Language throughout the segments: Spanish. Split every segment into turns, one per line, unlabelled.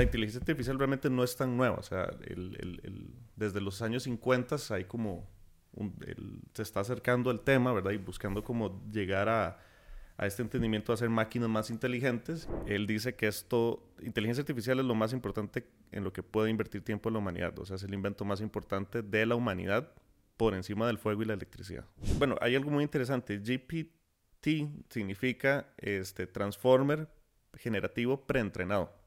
La inteligencia artificial realmente no es tan nueva. O sea, desde los años 50 hay como... se está acercando al tema, ¿verdad? Y buscando como llegar a, a este entendimiento de hacer máquinas más inteligentes. Él dice que esto, inteligencia artificial es lo más importante en lo que puede invertir tiempo la humanidad. O sea, es el invento más importante de la humanidad por encima del fuego y la electricidad. Bueno, hay algo muy interesante. GPT significa este, Transformer Generativo Preentrenado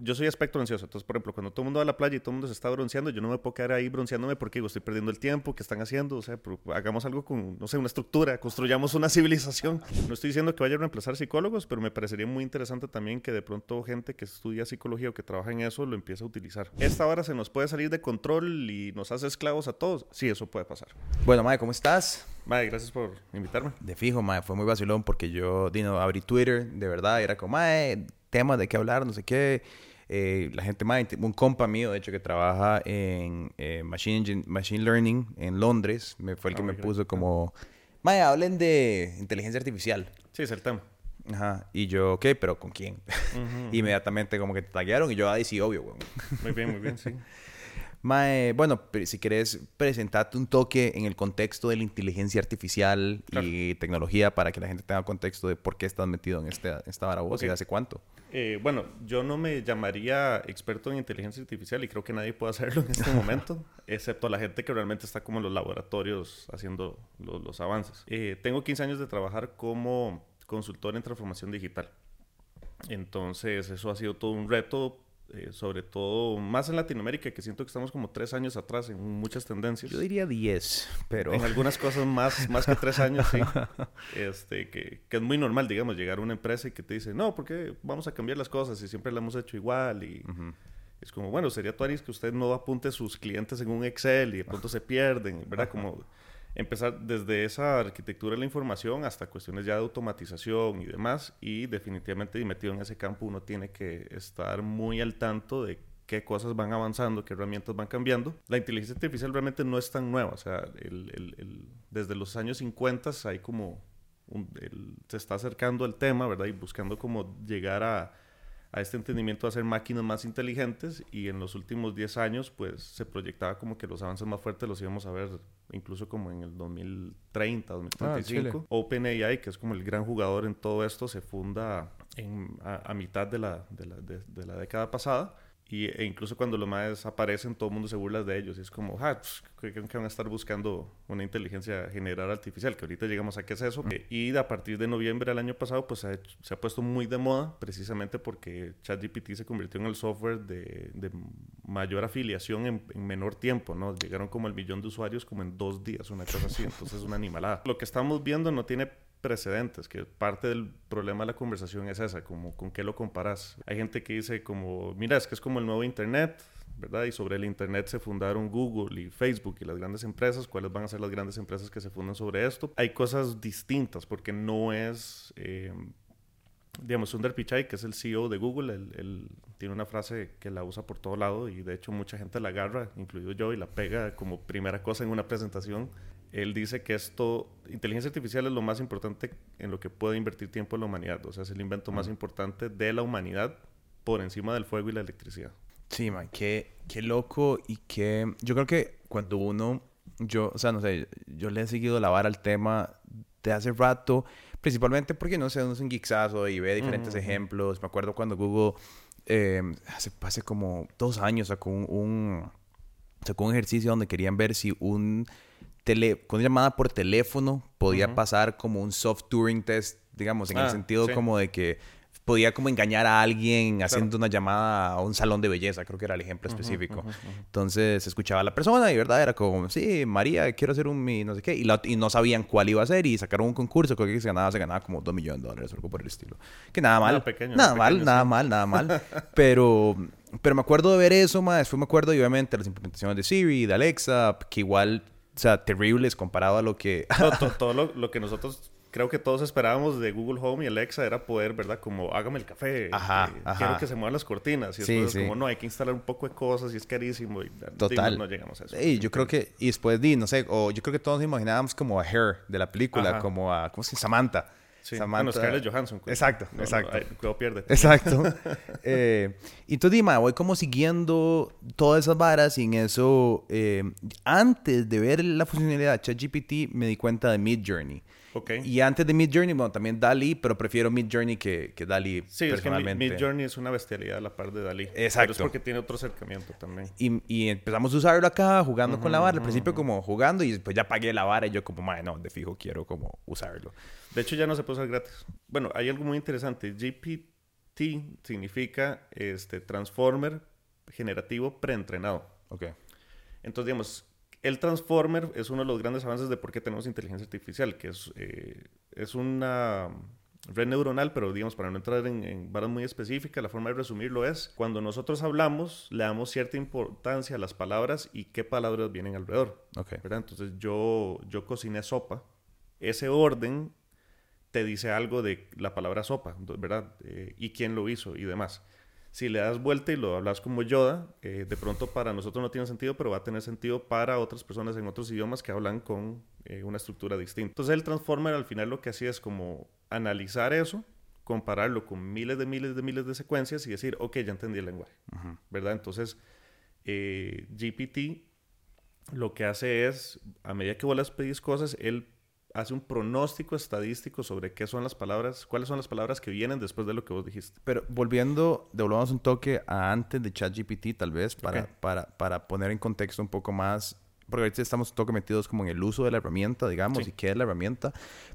yo soy aspecto ansioso. Entonces, por ejemplo, cuando todo el mundo va a la playa y todo el mundo se está bronceando, yo no me puedo quedar ahí bronceándome porque digo, estoy perdiendo el tiempo, ¿qué están haciendo? O sea, hagamos algo con, no sé, una estructura, construyamos una civilización. No estoy diciendo que vaya a reemplazar psicólogos, pero me parecería muy interesante también que de pronto gente que estudia psicología o que trabaja en eso lo empiece a utilizar. Esta hora se nos puede salir de control y nos hace esclavos a todos. Sí, eso puede pasar.
Bueno, Mae, ¿cómo estás?
Mae, gracias por invitarme.
De fijo, Mae, fue muy vacilón porque yo, Dino, abrí Twitter, de verdad, era como, Mae, temas de qué hablar, no sé qué eh, la gente más, un compa mío, de hecho, que trabaja en eh, machine, machine Learning en Londres, me fue el que ah, me puso como, Maya, hablen de inteligencia artificial.
Sí, es el tema.
Ajá. Y yo, ok, pero ¿con quién? Inmediatamente como que te taguearon y yo, ah, sí, obvio, güey.
Muy bien, muy bien, sí.
Mae, bueno, si querés presentarte un toque en el contexto de la inteligencia artificial y tecnología para que la gente tenga contexto de por qué estás metido en este, esta vara y hace cuánto.
Eh, bueno, yo no me llamaría experto en inteligencia artificial y creo que nadie puede hacerlo en este momento, excepto la gente que realmente está como en los laboratorios haciendo los, avances. Eh, tengo 15 años de trabajar como consultor en transformación digital. Entonces, eso ha sido todo un reto eh, sobre todo más en Latinoamérica, que siento que estamos como tres años atrás en muchas tendencias.
Yo diría diez, pero...
En algunas cosas más, más que tres años, sí. Este, que, que, es muy normal, digamos, llegar a una empresa y que te dice, no, porque vamos a cambiar las cosas y siempre la hemos hecho igual y... Es como, bueno, sería tu que usted no apunte sus clientes en un Excel y de pronto se pierden, ¿verdad? Como empezar desde esa arquitectura de la información hasta cuestiones ya de automatización y demás. Y definitivamente metido en ese campo uno tiene que estar muy al tanto de qué cosas van avanzando, qué herramientas van cambiando. La inteligencia artificial realmente no es tan nueva. O sea, desde los años 50 hay como... se está acercando el tema, ¿verdad? Y buscando como llegar a a este entendimiento de hacer máquinas más inteligentes y en los últimos 10 años pues se proyectaba como que los avances más fuertes los íbamos a ver incluso como en el 2030, 2035. Ah, OpenAI, que es como el gran jugador en todo esto, se funda en, a, mitad de la, de la, de la década pasada y, e incluso cuando los más aparecen, todo el mundo se burla de ellos. Y es como, ah, pues, creen que van a estar buscando una inteligencia general artificial, que ahorita llegamos a qué es eso. Y a partir de noviembre del año pasado, pues se ha, puesto muy de moda, precisamente porque ChatGPT se convirtió en el software de, de mayor afiliación en, en, menor tiempo, ¿no? Llegaron como el millón de usuarios como en dos días, una cosa así. Entonces es una animalada. Lo que estamos viendo no tiene precedentes, que parte del problema de la conversación es esa, como con qué lo comparas. Hay gente que dice como, mira, es que es como el nuevo Internet, ¿verdad? Y sobre el Internet se fundaron Google y Facebook y las grandes empresas. ¿Cuáles van a ser las grandes empresas que se fundan sobre esto? Hay cosas distintas porque no es, eh, digamos, Sundar Pichai, que es el CEO de Google, él, tiene una frase que la usa por todo lado y de hecho mucha gente la agarra, incluido yo, y la pega como primera cosa en una presentación él dice que esto, inteligencia artificial es lo más importante en lo que puede invertir tiempo la humanidad. O sea, es el invento más importante de la humanidad por encima del fuego y la electricidad.
Sí, man, qué, qué loco y qué... Yo creo que cuando uno, yo, o sea, no sé, yo le he seguido la vara al tema de hace rato, principalmente porque, no sé, uno es un geeksazo y ve diferentes ejemplos. Me acuerdo cuando Google, eh, hace, hace como dos años, sacó un, sacó un ejercicio donde querían ver si un tele, con una llamada por teléfono podía pasar como un soft Turing test, digamos, en el ah, sentido como de que podía como engañar a alguien haciendo una llamada a un salón de belleza, creo que era el ejemplo específico. Entonces escuchaba a la persona y verdad era como, sí, María, quiero hacer un no sé qué, y, no sabían cuál iba a ser y sacaron un concurso, creo que se ganaba, se ganaba como dos millones de dólares o algo por el estilo. Que nada mal, nada, mal nada mal, nada mal, pero pero me acuerdo de ver eso, más después me acuerdo y obviamente las implementaciones de Siri, de Alexa, que igual o sea, terribles comparado a lo que...
todo, lo, que nosotros creo que todos esperábamos de Google Home y Alexa era poder, ¿verdad? Como, hágame el café. Ajá, eh, Quiero que se muevan las cortinas. Y después como, no, hay que instalar un poco de cosas y es carísimo. Y,
Total.
no llegamos a eso.
Y yo creo que, y después di, no sé, o yo creo que todos imaginábamos como a Her de la película, como a, ¿cómo se llama? Samantha.
Sí. Samantha... Scarlett Johansson.
Exacto, exacto.
No, pierde.
Exacto. eh, tú dime, voy como siguiendo todas esas varas y en eso, eh, antes de ver la funcionalidad de ChatGPT, me di cuenta de Mid Journey.
Okay.
Y antes de Mid Journey, bueno, también Dali, pero prefiero Mid Journey que, que Dali
sí, personalmente. es que Mid Journey es una bestialidad a la par de Dali.
Exacto.
Pero es porque tiene otro acercamiento también.
Y, y empezamos a usarlo acá, jugando con la vara. Al principio como jugando y después ya pagué la vara y yo como, madre, no, de fijo quiero como usarlo.
De hecho ya no se puede usar gratis. Bueno, hay algo muy interesante. GPT significa este, Transformer generativo preentrenado.
Ok.
Entonces, digamos, el Transformer es uno de los grandes avances de por qué tenemos inteligencia artificial, que es, eh, es una red neuronal, pero digamos, para no entrar en, en varas muy específicas, la forma de resumirlo es, cuando nosotros hablamos, le damos cierta importancia a las palabras y qué palabras vienen alrededor.
Okay.
¿verdad? Entonces, yo, yo cociné sopa. Ese orden te dice algo de la palabra sopa, ¿verdad? Eh, y quién lo hizo y demás si le das vuelta y lo hablas como Yoda, eh, de pronto para nosotros no tiene sentido, pero va a tener sentido para otras personas en otros idiomas que hablan con eh, una estructura distinta. Entonces el Transformer al final lo que hacía es como analizar eso, compararlo con miles de miles de miles de secuencias y decir, ok, ya entendí el lenguaje, ¿verdad? Entonces GPT lo que hace es, a medida que vos les pedís cosas, él hace un pronóstico estadístico sobre qué son las palabras, cuáles son las palabras que vienen después de lo que vos dijiste.
Pero volviendo, devolvamos un toque a antes de ChatGPT, tal vez, para, para, para poner en contexto un poco más, porque ahorita estamos un toque metidos como en el uso de la herramienta, digamos, y qué es la herramienta,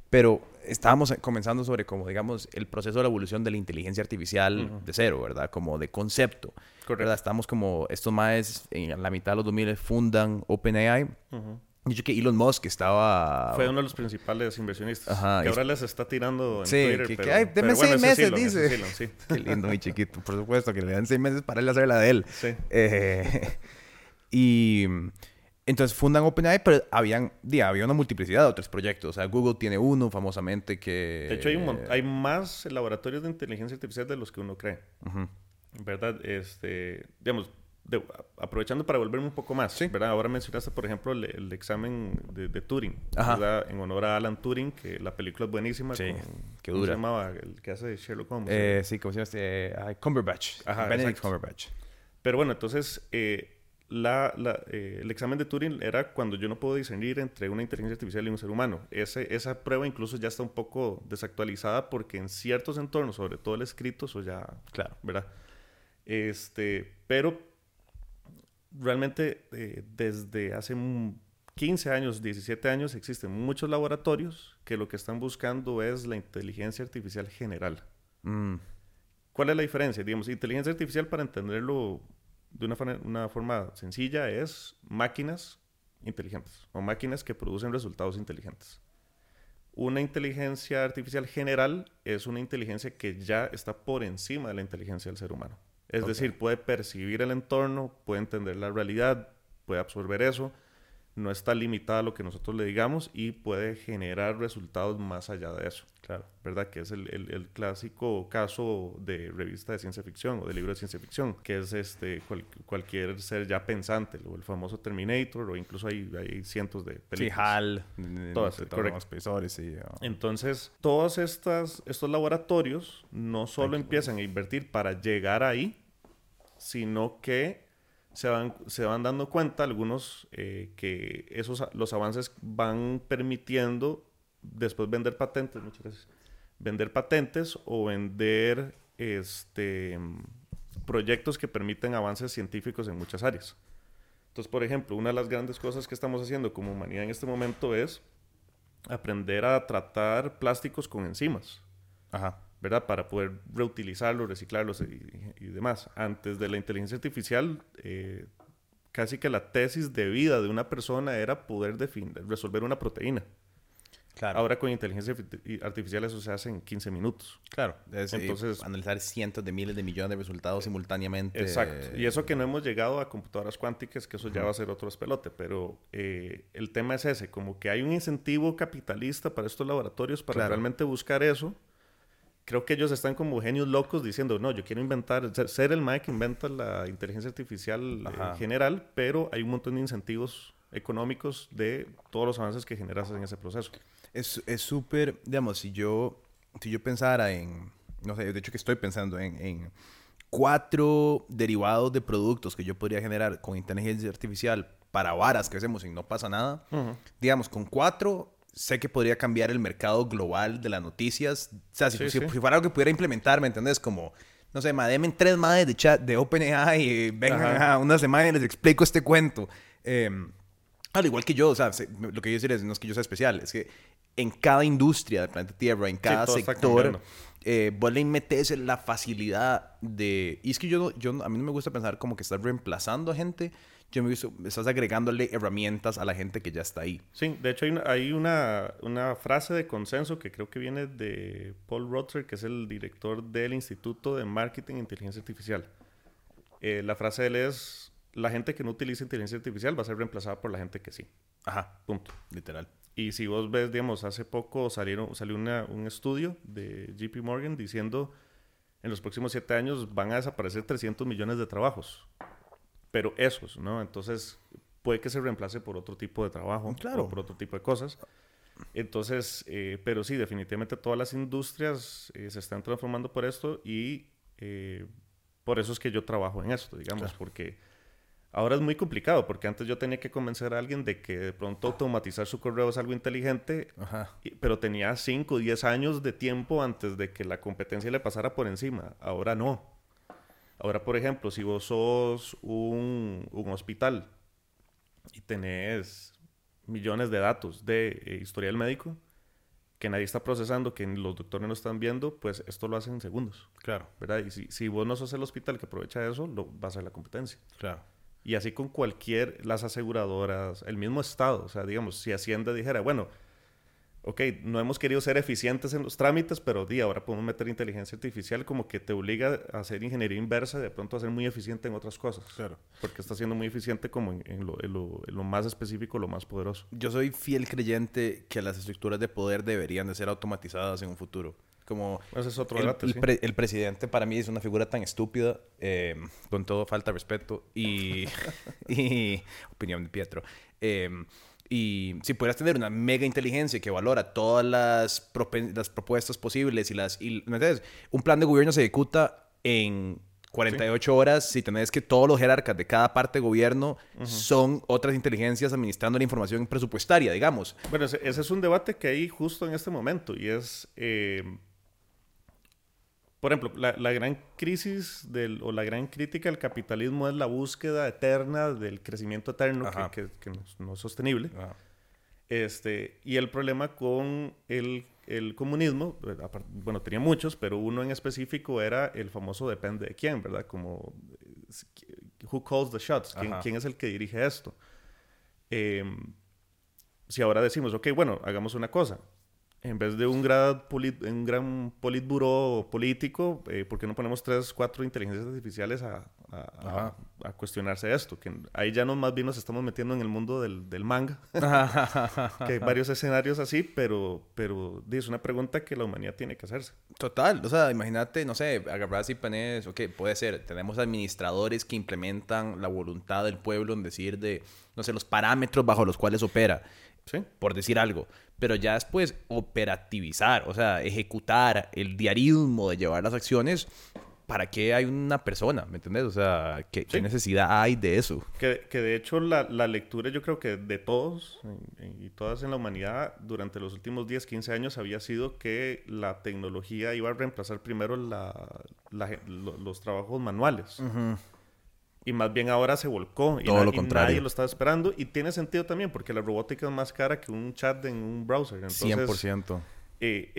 pero estábamos comenzando sobre como, digamos, el proceso de la evolución de la inteligencia artificial de cero, ¿verdad? Como de concepto.
Correcto.
¿verdad? Estamos como, estos más en la mitad de los 2000 fundan OpenAI. Dicho que Elon Musk estaba...
Fue uno de los principales inversionistas.
Ajá,
que ahora les está tirando en
sí,
Twitter.
que,
pero,
que ay, deme seis
bueno,
meses,
Elon,
dice.
Elon, sí.
Qué lindo, mi chiquito. Por supuesto, que le dan seis meses para él hacer la de él.
Sí.
Eh, y entonces fundan OpenAI, pero habían, había una multiplicidad de otros proyectos. O sea, Google tiene uno famosamente que...
De hecho, hay, un hay más laboratorios de inteligencia artificial de los que uno cree.
Ujú.
¿Verdad? Este, digamos, de- aprovechando para volverme un poco más,
Sí.
¿verdad? Ahora mencionaste, por ejemplo, el, el examen de, de Turing. ¿verdad? En honor a Alan Turing, que la película es buenísima.
Sí,
con-
qué
¿cómo
dura.
se llamaba? El que hace Sherlock Holmes.
Eh, sí, como se llama este... ay, Cumberbatch.
Ajá,
Benedict. Cumberbatch.
Pero bueno, entonces, eh, la, la, eh, el examen de Turing era cuando yo no puedo discernir entre una inteligencia artificial y un ser humano. Ese, esa prueba incluso ya está un poco desactualizada porque en ciertos entornos, sobre todo el escrito, eso ya,
Claro.
¿verdad? Este, pero realmente eh, desde hace mm, 15 años, 17 años, existen muchos laboratorios que lo que están buscando es la inteligencia artificial general.
Mm,
¿Cuál es la diferencia? Digamos, inteligencia artificial, para entenderlo de una, una forma sencilla, es máquinas inteligentes o máquinas que producen resultados inteligentes. Una inteligencia artificial general es una inteligencia que ya está por encima de la inteligencia del ser humano. Es decir, puede percibir el entorno, puede entender la realidad, puede absorber eso, no está limitada a lo que nosotros le digamos y puede generar resultados más allá de eso.
claro.
¿verdad? Que es el, el- el clásico caso de revista de ciencia ficción o de libro de ciencia ficción, que es este cual- cualquier ser ya pensante, o el famoso Terminator, o incluso hay, hay cientos de
Sí,
películas.
HAL.
Todas,
todos
correcto.
sí. ah.
Entonces, todos estas, estos laboratorios no solo empiezan a invertir para llegar ahí, sino que se van, se van dando cuenta algunos eh, que esos, los avances van permitiendo después vender patentes, muchas veces, vender patentes o vender este, proyectos que permiten avances científicos en muchas áreas. Entonces, por ejemplo, una de las grandes cosas que estamos haciendo como humanidad en este momento es aprender a tratar plásticos con enzimas,
Ajá.
¿Verdad? Para poder reutilizarlos, reciclarlos y, y demás. Antes de la inteligencia artificial, eh, casi que la tesis de vida de una persona era poder resolver una proteína.
Claro.
Ahora con inteligencia arti- artificial eso se hace en 15 minutos.
Claro, es, eh,
Entonces-
analizar cientos de miles de millones de resultados simultáneamente.
Exacto. Y eso que no hemos llegado a computadoras cuánticas, que eso ya va a ser otro espelote, pero eh, el tema es ese, como que hay un incentivo capitalista para estos laboratorios para
Claro.
realmente buscar eso. Creo que ellos están como genios locos diciendo, no, yo quiero inventar, ser, ser el MAE que inventa la inteligencia artificial eh,
Ajá.
general, pero hay un montón de incentivos económicos de todos los avances que generas en ese proceso.
Es es súper, digamos, si yo si yo pensara en, no sé, de hecho que estoy pensando en, en cuatro derivados de productos que yo podría generar con inteligencia artificial para varas que hacemos y no pasa nada, digamos, con cuatro sé que podría cambiar el mercado global de las noticias. O sea, si, si, fuera algo que pudiera implementar, ¿me entendés? Como, no sé, denme tres madres de chat de OpenAI y vengan a una semana y les explico este cuento. Eh, al igual que yo, o sea, lo que yo decir es, no es que yo sea especial, es que en cada industria del planeta Tierra, en cada sector, eh, vos le metes la facilidad de... Y es que yo, yo, a mí no me gusta pensar como que estás reemplazando a gente, yo me gusta, estás agregándole herramientas a la gente que ya está ahí.
Sí, de hecho hay, una, hay una, una, frase de consenso que creo que viene de Paul Rother, que es el director del Instituto de Marketing e Inteligencia Artificial. Eh, la frase de él es, la gente que no utiliza inteligencia artificial va a ser reemplazada por la gente que sí.
Ajá, punto, literal.
Y si vos ves, digamos, hace poco salieron, salió una, un estudio de JP Morgan diciendo en los próximos siete años van a desaparecer 300 millones de trabajos. Pero esos, ¿no? Entonces puede que se reemplace por otro tipo de trabajo claro. o por otro tipo de cosas. Entonces, eh, pero sí, definitivamente todas las industrias eh, se están transformando por esto y eh, por eso es que yo trabajo en esto, digamos, porque Ahora es muy complicado porque antes yo tenía que convencer a alguien de que de pronto automatizar su correo es algo inteligente, pero tenía 5 o 10 años de tiempo antes de que la competencia le pasara por encima. Ahora no. Ahora, por ejemplo, si vos sos un, un hospital y tenés millones de datos de eh, historial médico que nadie está procesando, que los doctores no están viendo, pues esto lo hacen en segundos.
Claro.
¿Verdad? Y si, si vos no sos el hospital que aprovecha eso, lo, va a la competencia.
Claro.
Y así con cualquier, las aseguradoras, el mismo Estado. O sea, digamos, si Hacienda dijera, bueno, ok, no hemos querido ser eficientes en los trámites, pero di, ahora podemos meter inteligencia artificial como que te obliga a hacer ingeniería inversa y de pronto a ser muy eficiente en otras cosas.
Claro.
Porque está siendo muy eficiente como en, lo, lo, más específico, lo más poderoso.
Yo soy fiel creyente que las estructuras de poder deberían de ser automatizadas en un futuro. Como
Ese es otro
el,
debate,
el, presidente para mí es una figura tan estúpida, eh, con todo falta de respeto y, y opinión de Pietro. Eh, y si pudieras tener una mega inteligencia que valora todas las, las propuestas posibles y las... Y, Un plan de gobierno se ejecuta en 48 horas si tenés que todos los jerarcas de cada parte de gobierno son otras inteligencias administrando la información presupuestaria, digamos.
Bueno, ese, es un debate que hay justo en este momento y es... Eh, por ejemplo, la, la, gran crisis del, o la gran crítica al capitalismo es la búsqueda eterna del crecimiento eterno que, que, no, es sostenible. Este, y el problema con el, el, comunismo, eh, bueno, tenía muchos, pero uno en específico era el famoso depende de quién, ¿verdad? Como, who calls the shots? ¿Quién, ¿quién es el que dirige esto? Em, si ahora decimos, ok, bueno, hagamos una cosa, en vez de un gran, un gran politburo político, eh, ¿por qué no ponemos tres, cuatro inteligencias artificiales a, a, a, cuestionarse esto? Que ahí ya no más bien nos estamos metiendo en el mundo del, del manga, que hay varios escenarios así, pero, pero es una pregunta que la humanidad tiene que hacerse.
Total, o sea, imagínate, no sé, agarras y pones, ok, puede ser, tenemos administradores que implementan la voluntad del pueblo en decir de, no sé, los parámetros bajo los cuales opera.
¿Sí?
por decir algo pero ya después operativizar, o sea, ejecutar el diarismo de llevar las acciones, ¿para qué hay una persona? ¿Me entiendes? O sea, ¿qué, necesidad hay de eso?
Que, que de hecho la, la, lectura yo creo que de todos y todas en la humanidad durante los últimos 10, 15 años había sido que la tecnología iba a reemplazar primero la, los trabajos manuales. Y más bien ahora se volcó. Y,
Todo lo contrario.
nadie lo estaba esperando. Y tiene sentido también, porque la robótica es más cara que un chat en un browser. Entonces, 100%. Eh,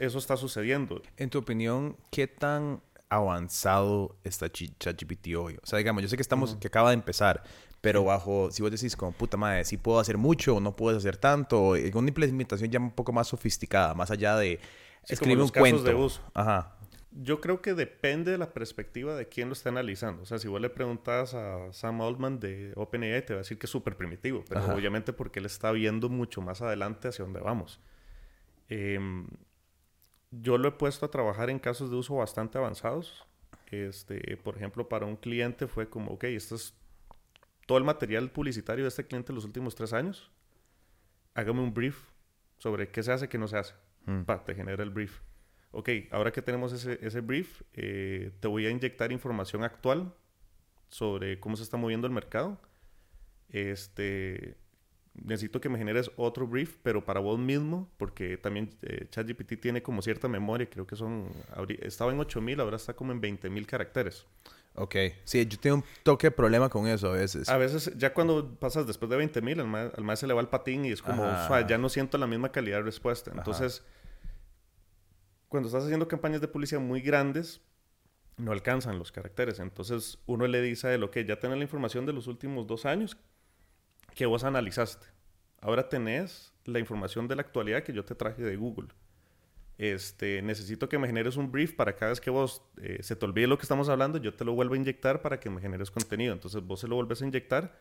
eso está sucediendo.
En tu opinión, ¿qué tan avanzado está ChatGPT hoy? O sea, digamos, yo sé que estamos, que acaba de empezar, pero bajo, si vos decís como, puta madre, si puedo hacer mucho o no puedes hacer tanto, o una implementación ya un poco más sofisticada, más allá de escribir un cuento.
De uso.
Ajá.
Yo creo que depende de la perspectiva de quién lo está analizando. O sea, si vos le preguntas a Sam Altman de OpenAI, te va a decir que es súper primitivo, pero obviamente porque él está viendo mucho más adelante hacia dónde vamos. Em, yo lo he puesto a trabajar en casos de uso bastante avanzados. Este, por ejemplo, para un cliente fue como, ok, esto es todo el material publicitario de este cliente en los últimos tres años. Hágame un brief sobre qué se hace, qué no se hace. Mm. te genera el brief ok, ahora que tenemos ese, ese brief, eh, te voy a inyectar información actual sobre cómo se está moviendo el mercado. Este, necesito que me generes otro brief, pero para vos mismo, porque también eh, ChatGPT tiene como cierta memoria, creo que son, estaba en 8000, ahora está como en 20000 caracteres.
Ok, sí, yo tengo un toque de problema con eso a veces.
A veces, ya cuando pasas después de 20.000, al más, al más se le va el patín y es como, ya no siento la misma calidad de respuesta. Entonces, cuando estás haciendo campañas de publicidad muy grandes, no alcanzan los caracteres. Entonces, uno le dice a él, ok, ya tenés la información de los últimos dos años que vos analizaste. Ahora tenés la información de la actualidad que yo te traje de Google este, necesito que me generes un brief para cada vez que vos eh, se te olvide lo que estamos hablando, yo te lo vuelvo a inyectar para que me generes contenido. Entonces vos se lo vuelves a inyectar,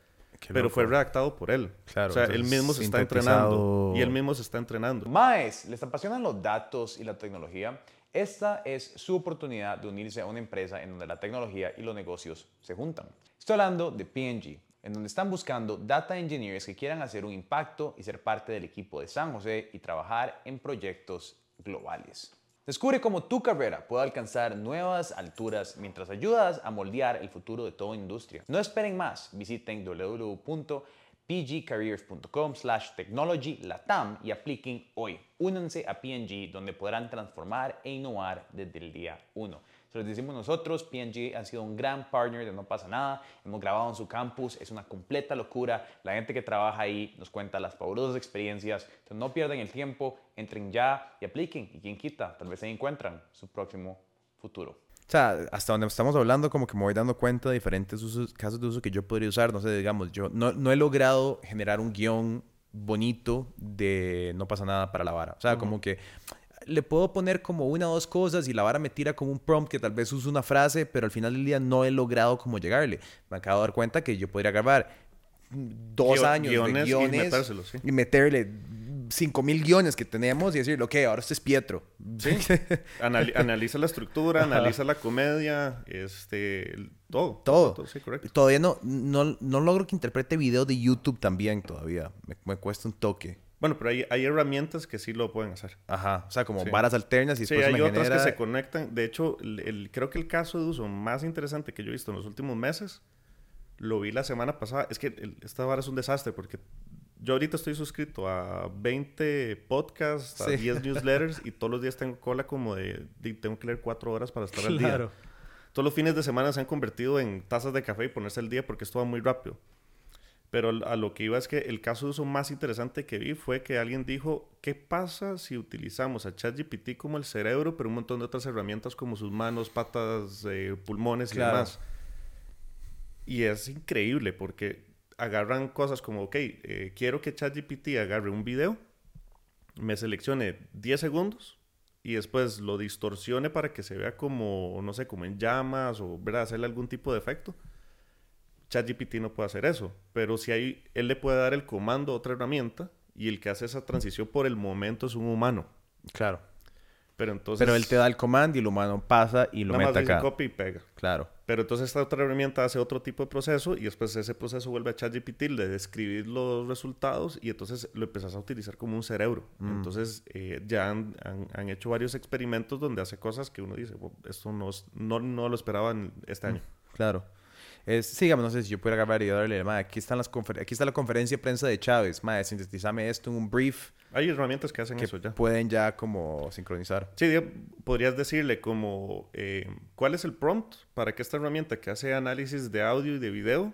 pero fue redactado por él. Claro, o sea, él mismo se está entrenando y él mismo se está entrenando.
Más, ¿les apasionan los datos y la tecnología? Esta es su oportunidad de unirse a una empresa en donde la tecnología y los negocios se juntan. Estoy hablando de PNG, en donde están buscando data engineers que quieran hacer un impacto y ser parte del equipo de San José y trabajar en proyectos globales. Descubre cómo tu carrera puede alcanzar nuevas alturas mientras ayudas a moldear el futuro de toda industria. No esperen más, visiten www.pgcareers.com slash technology latam y apliquen hoy. Únanse a PNG donde podrán transformar e innovar desde el día 1. Se los decimos nosotros, PNG ha sido un gran partner de No pasa nada, hemos grabado en su campus, es una completa locura, la gente que trabaja ahí nos cuenta las fabulosas experiencias, entonces no pierdan el tiempo, entren ya y apliquen, y quien quita, tal vez se encuentran su próximo futuro. O sea, hasta donde estamos hablando, como que me voy dando cuenta de diferentes casos de uso que yo podría usar. No sé, digamos, yo no, no he logrado generar un guion bonito de no pasa nada para la vara. O sea, como que le puedo poner como una o dos cosas y la vara me tira como un prompt que tal vez use una frase, pero al final del día no he logrado como llegarle. Me acabo de dar cuenta que yo podría grabar dos años de guiones y, meterle cinco mil guiones que tenemos y decirle, ok, ahora este es Pietro.
Sí. analiza la estructura, analiza la comedia, este, todo.
Todo. Todavía no, no, no, logro que interprete video de YouTube también todavía. me cuesta un toque.
Bueno, pero hay, hay, herramientas que sí lo pueden hacer.
Ajá, o sea, como varas alternas y después
sí, hay otras que se conectan. De hecho, el, creo que el caso de uso más interesante que yo he visto en los últimos meses, lo vi la semana pasada. Es que esta vara es un desastre porque yo ahorita estoy suscrito a 20 podcasts, a 10 newsletters y todos los días tengo cola como de, tengo que leer 4 horas para estar al día. Todos los fines de semana se han convertido en tazas de café y ponerse al día porque esto va muy rápido. Pero a lo que iba es que el caso de uso más interesante que vi fue que alguien dijo, ¿qué pasa si utilizamos a ChatGPT como el cerebro, pero un montón de otras herramientas como sus manos, patas, eh, pulmones y demás? Y es increíble porque agarran cosas como, ok, eh, quiero que ChatGPT agarre un video, me seleccione 10 segundos y después lo distorsione para que se vea como, no sé, como en llamas o ¿verdad? hacerle algún tipo de efecto ChatGPT no puede hacer eso, pero si hay, él le puede dar el comando a otra herramienta y el que hace esa transición por el momento es un humano.
Claro.
Pero entonces...
Pero él te da el comando y el humano pasa y lo mete acá.
copia y pega.
Claro.
Pero entonces esta otra herramienta hace otro tipo de proceso y después ese proceso vuelve a ChatGPT de describir los resultados y entonces lo empezás a utilizar como un cerebro. Mm. Entonces eh, ya han, han, hecho varios experimentos donde hace cosas que uno dice, esto no, no, no lo esperaban este año.
Claro. Es, sí, no sé si yo pudiera grabar y darle, aquí, están las aquí está la conferencia de prensa de Chávez, madre, sintetizame esto en un brief.
Hay herramientas que hacen eso ya.
Pueden ya como sincronizar.
Sí, podrías decirle como, eh, ¿cuál es el prompt para que esta herramienta que hace análisis de audio y de video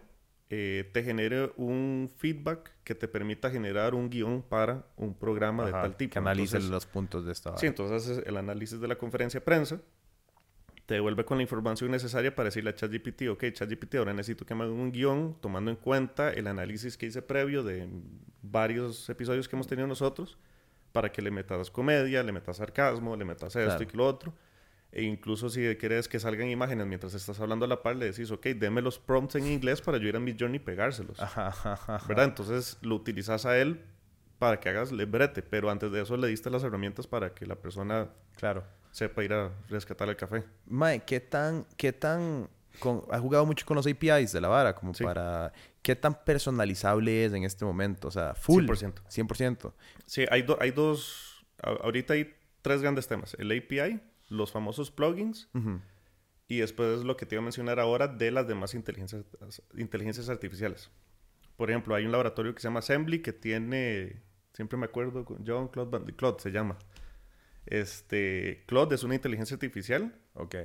eh, te genere un feedback que te permita generar un guion para un programa de tal tipo.
Que analice los puntos de esta.
Sí, entonces el análisis de la conferencia de prensa te devuelve con la información necesaria para decirle a ChatGPT, ok, ChatGPT, ahora necesito que me haga un guion tomando en cuenta el análisis que hice previo de varios episodios que hemos tenido nosotros, para que le metas comedia, le metas sarcasmo, le metas esto y lo otro. E incluso si quieres que salgan imágenes mientras estás hablando a la par, le decís, ok, deme los prompts en inglés para yo ir a mi journey y pegárselos. ¿Verdad? Entonces lo utilizas a él para que hagas brete, pero antes de eso le diste las herramientas para que la persona
claro
sepa ir a rescatar el café.
Mae, ¿qué tan, qué tan, con, has jugado mucho con los APIs de la vara, como para, ¿qué tan personalizable es en este momento? O sea, full. 100%. 100%.
Sí, hay, hay dos, ahorita hay tres grandes temas. El API, los famosos plugins, y después lo que te iba a mencionar ahora de las demás inteligencias, inteligencias artificiales. Por ejemplo, hay un laboratorio que se llama Assembly que tiene, siempre me acuerdo, John Claude, Claude se llama. Este, Claude es una inteligencia artificial.
Ok.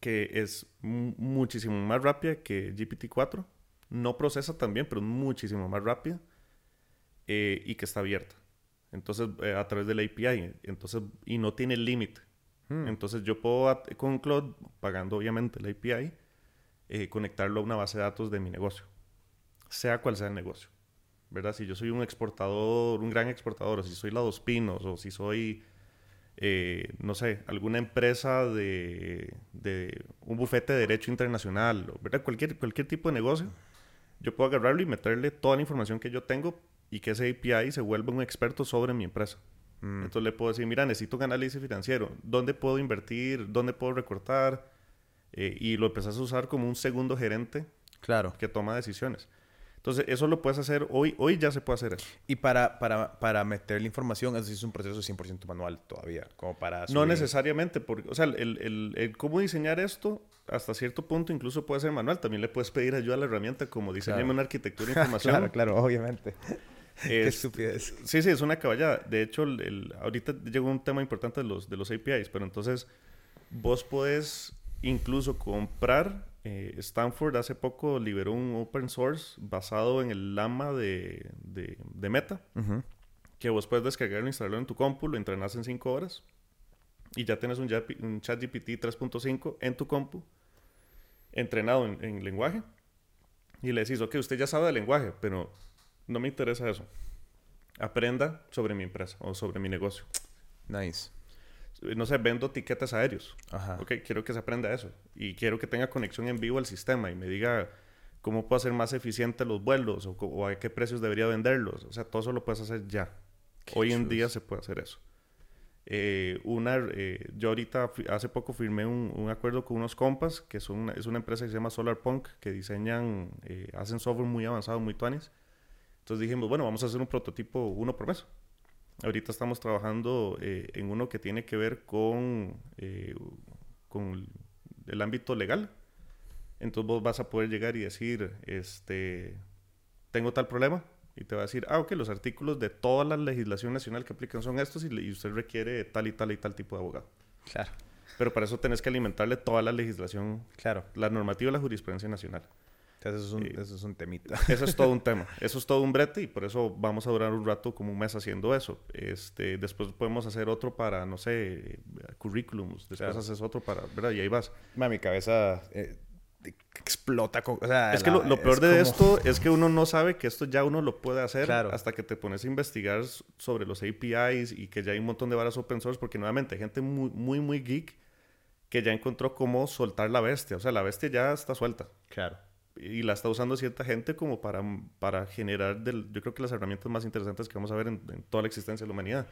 Que es muchísimo más rápida que GPT-4. No procesa tan bien, pero muchísimo más rápida. Eh, y que está abierta. Entonces, eh, a través de la API. Entonces, y no tiene límite. Hmm. Entonces, yo puedo, con Claude, pagando obviamente la API, eh, conectarlo a una base de datos de mi negocio. Sea cual sea el negocio. ¿Verdad? Si yo soy un exportador, un gran exportador, o si soy la Dos Pinos, o si soy eh, no sé, alguna empresa de, un bufete de derecho internacional, ¿verdad? Cualquier, cualquier tipo de negocio, yo puedo agarrarlo y meterle toda la información que yo tengo y que ese API se vuelva un experto sobre mi empresa. Mm. Entonces le puedo decir, mira, necesito un análisis financiero, ¿dónde puedo invertir? ¿Dónde puedo recortar? Eh, y lo empezás a usar como un segundo gerente
claro.
que toma decisiones. Entonces, eso lo puedes hacer hoy. Hoy ya se puede hacer eso.
Y para, para, para meter la información, eso es un proceso 100% manual todavía, como para...
No necesariamente, porque, o sea, el, el, el, cómo diseñar esto, hasta cierto punto incluso puede ser manual. También le puedes pedir ayuda a la herramienta, como diseñarme una arquitectura de información.
claro, claro, obviamente. Qué estupidez.
Sí, sí, es una caballada. De hecho, el, ahorita llegó un tema importante de los, de los APIs, pero entonces vos podés incluso comprar eh, Stanford hace poco liberó un open source basado en el Lama de, de, Meta, que vos puedes descargarlo, instalarlo en tu compu, lo entrenas en 5 horas y ya tienes un, un ChatGPT 3.5 en tu compu, entrenado en, en, lenguaje. Y le decís, ok, usted ya sabe de lenguaje, pero no me interesa eso. Aprenda sobre mi empresa o sobre mi negocio.
Nice
no sé, vendo tiquetes aéreos. Ajá. Ok, quiero que se aprenda eso. Y quiero que tenga conexión en vivo al sistema y me diga cómo puedo hacer más eficiente los vuelos o, a qué precios debería venderlos. O sea, todo eso lo puedes hacer ya. Hoy en día se puede hacer eso. Eh, una, eh, yo ahorita, hace poco firmé un, acuerdo con unos compas, que son es una empresa que se llama SolarPunk, que diseñan, eh, hacen software muy avanzado, muy tuanis. Entonces dijimos, bueno, vamos a hacer un prototipo uno por mes. Ahorita estamos trabajando eh, en uno que tiene que ver con, eh, con el ámbito legal. Entonces vos vas a poder llegar y decir, este, tengo tal problema. Y te va a decir, ah, ok, los artículos de toda la legislación nacional que aplican son estos y, usted requiere tal y tal y tal tipo de abogado.
Claro.
Pero para eso tenés que alimentarle toda la legislación,
claro.
la normativa y la jurisprudencia nacional.
Eso es, un, eso es un temita.
Eso es todo un tema. Eso es todo un brete y por eso vamos a durar un rato como un mes haciendo eso. Este, después podemos hacer otro para, no sé, currículums. Después haces otro para, ¿verdad? Y ahí vas.
mi cabeza eh, explota. o sea,
es que lo, peor de esto es que uno no sabe que esto ya uno lo puede hacer hasta que te pones a investigar sobre los APIs y que ya hay un montón de varas open source porque nuevamente hay gente muy, muy, muy geek que ya encontró cómo soltar la bestia. O sea, la bestia ya está suelta.
Claro
y la está usando cierta gente como para, para generar, del, yo creo que las herramientas más interesantes que vamos a ver en, toda la existencia de la humanidad.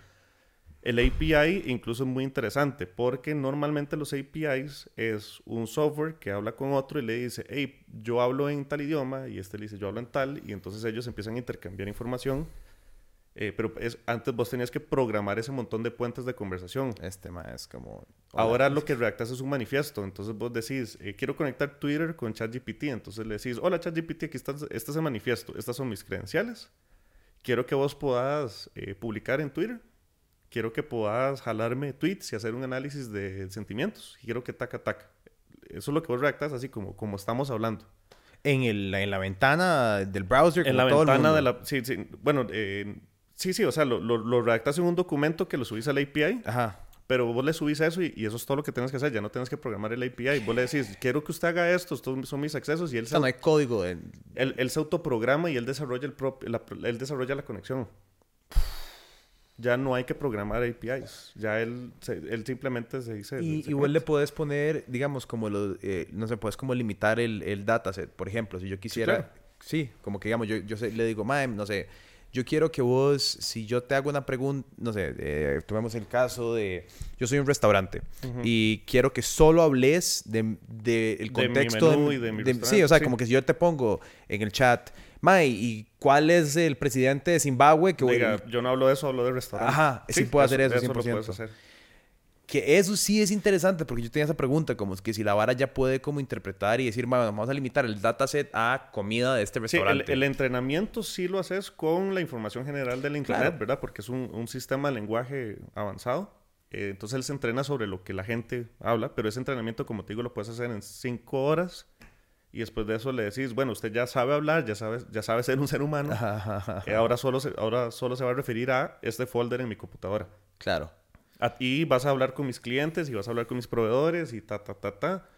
El API incluso es muy interesante porque normalmente los APIs es un software que habla con otro y le dice, hey, yo hablo en tal idioma y este le dice, yo hablo en tal y entonces ellos empiezan a intercambiar información eh, pero es, antes vos tenías que programar ese montón de puentes de conversación.
Este más es como...
Ahora lo que redactas es un manifiesto. Entonces vos decís, eh, quiero conectar Twitter con ChatGPT. Entonces le decís, hola ChatGPT, aquí está, este es el manifiesto. Estas son mis credenciales. Quiero que vos puedas eh, publicar en Twitter. Quiero que puedas jalarme tweets y hacer un análisis de sentimientos. Quiero que taca, taca. Eso es lo que vos redactas así como, como estamos hablando.
En, el, en la ventana del browser.
En la ventana de la... Sí, sí. Bueno, eh, Sí, sí, o sea, lo, lo, redactas en un documento que lo subís a la API.
Ajá.
Pero vos le subís eso y, eso es todo lo que tienes que hacer. Ya no tienes que programar el API. Vos le decís, quiero que usted haga esto, estos son mis accesos. Y él,
o no hay código.
Él, él, se autoprograma y él desarrolla, el la, él desarrolla la conexión. Ya no hay que programar APIs. Ya él, él simplemente se dice...
Y igual le puedes poner, digamos, como lo... Eh, no sé, puedes como limitar el, el dataset. Por ejemplo, si yo quisiera... Sí, como que digamos, yo, yo le digo, no sé yo quiero que vos, si yo te hago una pregunta, no sé, eh, tomemos el caso de, yo soy un restaurante y quiero que solo hables de, de el contexto
de, mi y de mi
Sí, o sea, como que si yo te pongo en el chat, May, ¿y cuál es el presidente de Zimbabue? Que
Diga, yo no hablo de eso, hablo de restaurante.
Ajá, sí, puedo hacer eso, eso 100%. Lo hacer. Que eso sí es interesante porque yo tenía esa pregunta, como es que si la vara ya puede como interpretar y decir, bueno, vamos a limitar el dataset a comida de este
Sí,
restaurante.
el, el entrenamiento sí lo haces con la información general del Internet,
Claro.
¿verdad? Porque es un, un sistema de lenguaje avanzado. Eh, entonces él se entrena sobre lo que la gente habla, pero ese entrenamiento, como te digo, lo puedes hacer en cinco horas y después de eso le decís, bueno, usted ya sabe hablar, ya sabe, ya sabe ser un ser humano,
Ajá, ajá, ajá.
eh, ahora, solo se, ahora solo se va a referir a este folder en mi computadora.
Claro.
Y vas a hablar con mis clientes y vas a hablar con mis proveedores y ta, ta, ta, ta.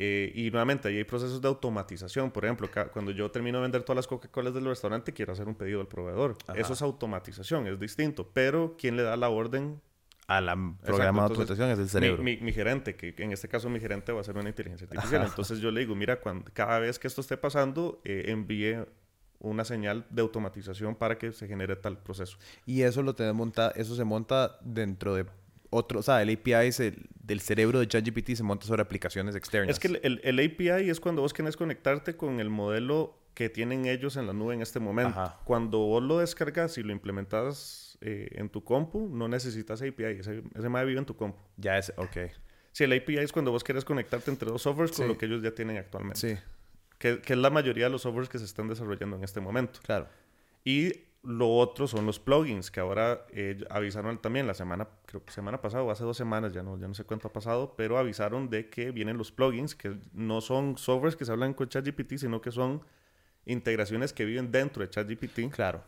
Eh, y nuevamente, ahí hay procesos de automatización. Por ejemplo, cuando yo termino de vender todas las Coca-Colas del restaurante, quiero hacer un pedido al proveedor.
Ajá.
Eso es automatización, es distinto. Pero, ¿quién le da la orden?
A la programa de automatización es el cerebro.
Mi, mi- mi gerente, que en este caso mi gerente va a ser una inteligencia artificial. Entonces yo le digo, mira, cuando, cada vez que esto esté pasando, eh, envíe una señal de automatización para que se genere tal proceso.
Y eso lo tenés monta, eso se monta dentro de otro, o sea, el API es el- del cerebro de ChatGPT se monta sobre aplicaciones externas.
Es que el, el- el API es cuando vos querés conectarte con el modelo que tienen ellos en la nube en este momento.
Ajá.
Cuando vos lo descargas y lo implementas eh, en tu compu, no necesitas API. Ese, ese MAE vive en tu compu.
ya es, ok.
Sí, el API es cuando vos querés conectarte entre dos softwares con lo que ellos ya tienen actualmente.
Sí,
Que, que es la mayoría de los softwares que se están desarrollando en este momento.
claro.
Y lo otro son los plugins, que ahora eh, avisaron también la semana, creo que semana pasada o hace dos semanas, ya no, ya no sé cuánto ha pasado, pero avisaron de que vienen los plugins, que no son softwares que se hablan con ChatGPT, sino que son integraciones que viven dentro de ChatGPT.
Claro.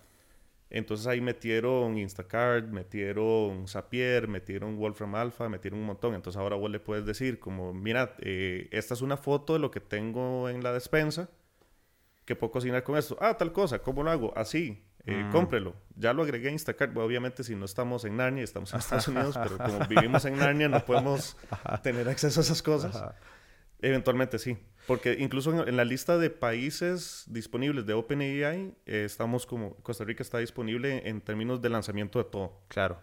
Entonces ahí metieron Instacart, metieron Zapier, metieron Wolfram Alpha, metieron un montón. Entonces ahora vos le puedes decir como, mira, eh, esta es una foto de lo que tengo en la despensa, que puedo cocinar con esto. Ah, tal cosa, ¿cómo lo hago? Así, eh,
Mm.
cómprelo. Ya lo agregué a Instacart. Bueno, obviamente si no estamos en Narnia, estamos en Estados Unidos, pero como vivimos en Narnia no podemos tener acceso a esas cosas. Eventualmente sí, porque incluso en, en la lista de países disponibles de OpenAI, eh, estamos como, Costa Rica está disponible en términos de lanzamiento de todo.
Claro.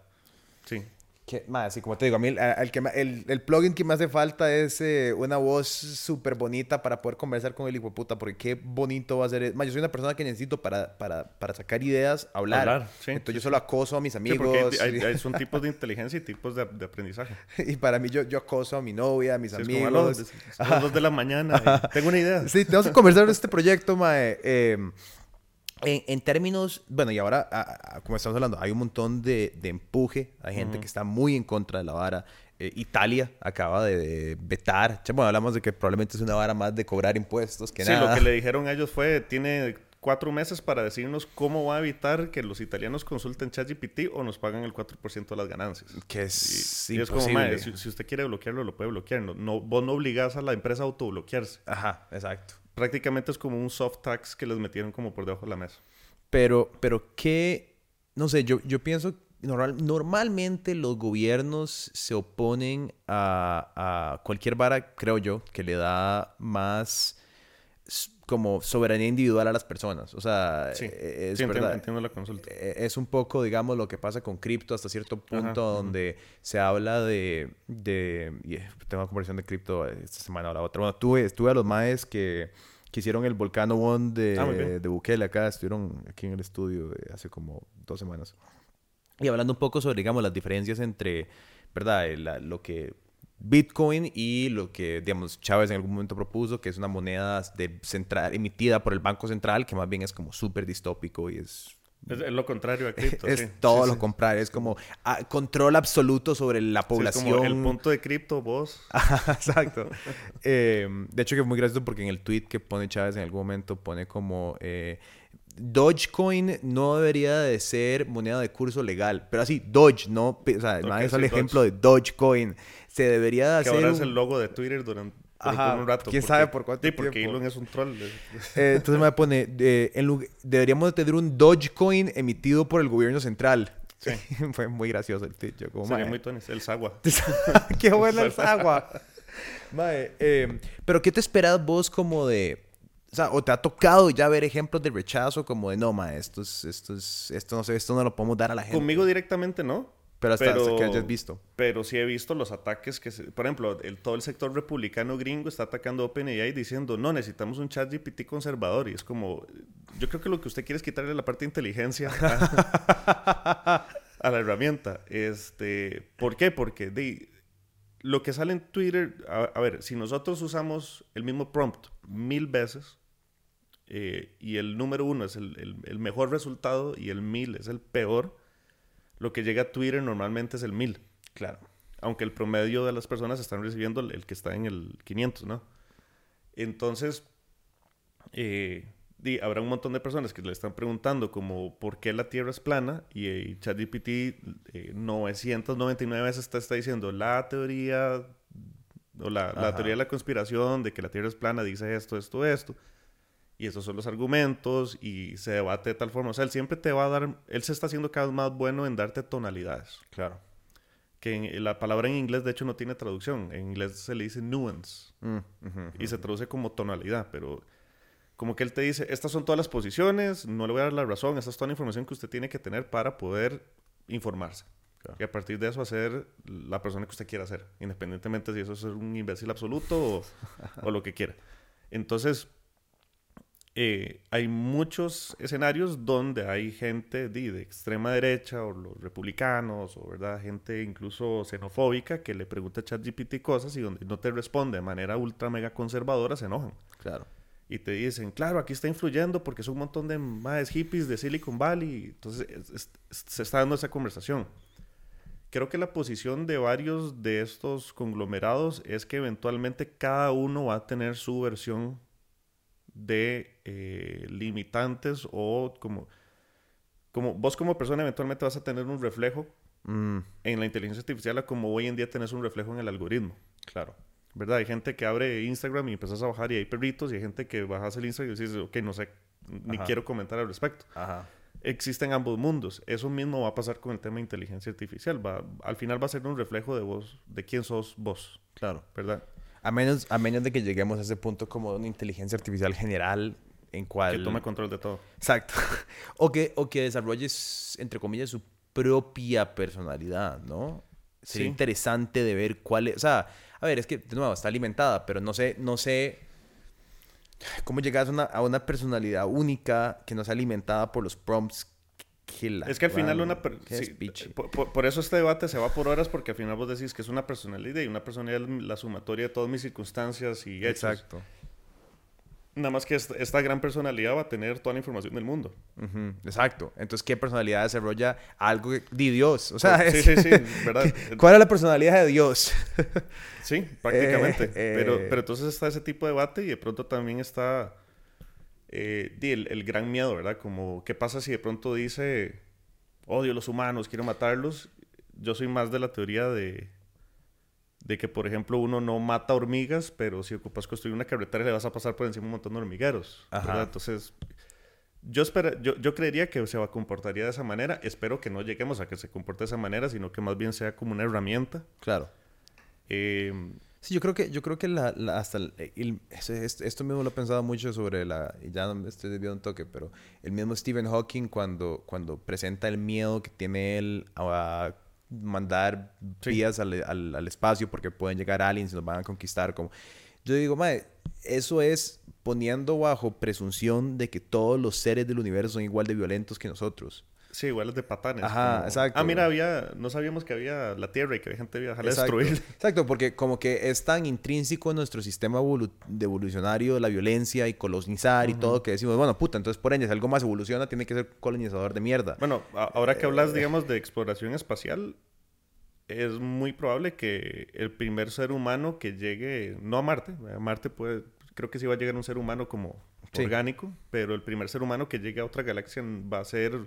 Sí.
Que, más, sí, como te digo, a mí el, el plugin que me hace falta es eh, una voz súper bonita para poder conversar con el hijo puta, porque qué bonito va a ser. Más, yo soy una persona que necesito para, para, para sacar ideas, hablar.
Hablar, sí,
Entonces yo solo acoso a mis amigos.
hay- hay- son tipos de inteligencia y tipos de, de aprendizaje.
y para mí yo, yo acoso a mi novia, a mis
Sí,
amigos.
"Aló, es- son las dos de la mañana. y tengo una idea.
Sí, tenemos que conversar de este proyecto, mae. Eh, en, en términos, bueno, y ahora, a- a- como estamos hablando, hay un montón de, de empuje. Hay gente que está muy en contra de la vara. Eh, Italia acaba de, de vetar. Bueno, hablamos de que probablemente es una vara más de cobrar impuestos que
sí,
nada.
lo que le dijeron a ellos fue, tiene cuatro meses para decirnos cómo va a evitar que los italianos consulten ChatGPT o nos pagan el 4% de las ganancias.
Que es
Y, y es como. "Mae, si, si usted quiere bloquearlo, lo puede bloquear. No, no, vos no obligás a la empresa a autobloquearse.
Ajá, exacto.
Prácticamente es como un soft tax que les metieron como por debajo de la mesa.
Pero, pero qué, no sé, yo, yo pienso, normal, normalmente los gobiernos se oponen a, a cualquier vara, creo yo, que le da más como soberanía individual a las personas. O sea,
Sí,
eh, es
sí, entiendo,
verdad.
entiendo la consulta.
Eh, Es un poco, digamos, lo que pasa con cripto hasta cierto punto,
Ajá,
donde se habla de, de eh, tengo una conversación de cripto esta semana o la otra. Bueno, tuve, estuve a los maes que, que hicieron el Volcano One de,
Ah,
de Bukele acá, estuvieron aquí en el estudio hace como dos semanas. Y hablando un poco sobre, digamos, las diferencias entre, ¿verdad? La- lo que Bitcoin y lo que, digamos, Chávez en algún momento propuso, que es una moneda de central, emitida por el Banco Central, que más bien es como súper distópico y es
Es, es lo contrario a cripto.
es
sí.
todo
Sí,
lo
sí.
contrario. Es como ah, control absoluto sobre la
es
población.
como el punto de cripto, vos.
Exacto. Eh, de hecho, que es muy gracioso porque en el tweet que pone Chávez en algún momento pone como eh, Dogecoin no debería de ser moneda de curso legal. Pero así, Doge, no. O sea, es el
Doge.
ejemplo de Dogecoin. Se debería de
Que
hacer.
ahora es
un-
el logo de Twitter durante
Ajá,
un rato.
quién
porque-
sabe por cuánto
Sí, porque
tiempo.
Elon es un troll.
Eh, entonces me pone, eh, en lu- deberíamos de tener un Dogecoin emitido por el gobierno central.
Sí.
Fue muy gracioso el tweet. Yo como,
Sería
"Mae,
muy tonis. El Sagua.
Qué buena es agua. Mae, eh, pero ¿qué te esperas vos como de... O sea, o te ha tocado ya ver ejemplos de rechazo como de no, ma, esto es, esto es, esto no sé, esto no lo podemos dar a la gente.
Conmigo directamente no.
Pero hasta, hasta
pero-
que hayas visto.
Pero sí he visto los ataques que, se- por ejemplo, el, todo el sector republicano gringo está atacando OpenAI diciendo, no, necesitamos un chat GPT conservador. Y es como, yo creo que lo que usted quiere es quitarle la parte de inteligencia a, a la herramienta. Este, ¿Por qué? Porque di, lo que sale en Twitter, a, ver, si nosotros usamos el mismo prompt mil veces eh, y el número uno es el, el, mejor resultado y el mil es el peor, lo que llega a Twitter normalmente es el mil.
Claro.
Aunque el promedio de las personas están recibiendo el, que está en el 500, ¿no? Entonces, eh, habrá un montón de personas que le están preguntando como por qué la Tierra es plana y, eh, ChatGPT 999 eh, veces está, está, diciendo la teoría o la, la, teoría de la conspiración de que la Tierra es plana dice esto, esto, esto. Y esos son los argumentos y se debate de tal forma. O sea, él siempre te va a dar, él se está haciendo cada vez más bueno en darte tonalidades.
Claro.
Que la palabra en inglés de hecho no tiene traducción. En inglés se le dice nuance. Mm, y se traduce como tonalidad, pero como que él te dice, estas son todas las posiciones, no le voy a dar la razón, esta es toda la información que usted tiene que tener para poder informarse. Y a partir de eso hacer la persona que usted quiera ser, independientemente si eso es un imbécil absoluto o, lo que quiera. Entonces, eh, hay muchos escenarios donde hay gente de, de, extrema derecha o los republicanos o verdad gente incluso xenofóbica que le pregunta a ChatGPT cosas y donde no te responde de manera ultra mega conservadora se enojan.
Claro
y te dicen, claro, aquí está influyendo porque son un montón de más hippies de Silicon Valley. Entonces se está dando esa conversación. Creo que la posición de varios de estos conglomerados es que eventualmente cada uno va a tener su versión de eh, limitantes o como, como vos como persona eventualmente vas a tener un reflejo mm. en la inteligencia artificial como hoy en día tenés un reflejo en el algoritmo.
Claro.
¿verdad? Hay gente que abre Instagram y empiezas a bajar y hay perritos y hay gente que bajas el Instagram y dices, ok, no sé, ni quiero comentar al respecto. Existen ambos mundos. Eso mismo va a pasar con el tema de inteligencia artificial. Va, al final va a ser un reflejo de vos, de quién sos vos.
Claro.
¿Verdad?
A menos, a menos de que lleguemos a ese punto como una inteligencia artificial general en cual...
Que tome control de todo.
Exacto. o, que, o que desarrolles, entre comillas, su propia personalidad, ¿no? Sería interesante de ver cuál es... O sea, a ver, es que, de nuevo, está alimentada, pero no sé, no sé cómo llegas a una, a una personalidad única que no sea alimentada por los prompts
es que al final una por, eso este debate se va por horas porque al final vos decís que es una personalidad y una personalidad es la sumatoria de todas mis circunstancias y hechos. Exacto. Nada más que esta, gran personalidad va a tener toda la información del mundo.
Exacto. Entonces, ¿qué personalidad desarrolla algo de Dios? O sea,
sí, sí, sí, ¿verdad?
¿Cuál es la personalidad de Dios?
sí, prácticamente. Eh, pero, eh. pero entonces está ese tipo de debate y de pronto también está eh, el, el, gran miedo, ¿verdad? Como, ¿qué pasa si de pronto dice, odio a los humanos, quiero matarlos? Yo soy más de la teoría de de que, por ejemplo, uno no mata hormigas, pero si ocupas construir una carretera le vas a pasar por encima un montón de hormigueros. Entonces, yo, espero, yo, yo, creería que se comportaría de esa manera. Espero que no lleguemos a que se comporte de esa manera, sino que más bien sea como una herramienta.
Claro.
Eh,
sí, yo creo que, yo creo que la, hasta esto mismo lo he pensado mucho sobre la, y ya me estoy desviando un toque, pero el mismo Stephen Hawking cuando, cuando presenta el miedo que tiene él a mandar vías al, al, espacio porque pueden llegar aliens y nos van a conquistar. Como... Yo digo, madre, eso es poniendo bajo presunción de que todos los seres del universo son igual de violentos que nosotros.
Sí, iguales de patanes.
Ajá, exacto.
Ah, mira, había, no sabíamos que había la Tierra y que había gente que dejarla destruir.
Exacto, porque como que es tan intrínseco en nuestro sistema de evolucionario la violencia y colonizar y todo que decimos, bueno, puta, entonces por ende, si algo más evoluciona, tiene que ser colonizador de mierda.
Bueno, ahora que hablas, digamos, de exploración espacial, es muy probable que el primer ser humano que llegue, no a Marte, a Marte puede, creo que sí va a llegar un ser humano como orgánico, pero el primer ser humano que llegue a otra galaxia va a ser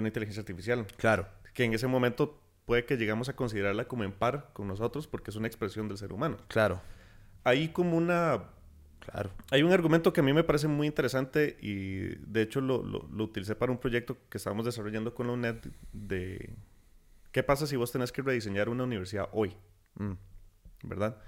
una inteligencia artificial.
Claro.
Que en ese momento puede que llegamos a considerarla como en par con nosotros porque es una expresión del ser humano.
Claro.
Hay como una...
Claro.
Hay un argumento que a mí me parece muy interesante y de hecho lo, lo, lo utilicé para un proyecto que estábamos desarrollando con la UNED de... ¿Qué pasa si vos tenés que rediseñar una universidad hoy? Mm. ¿Verdad?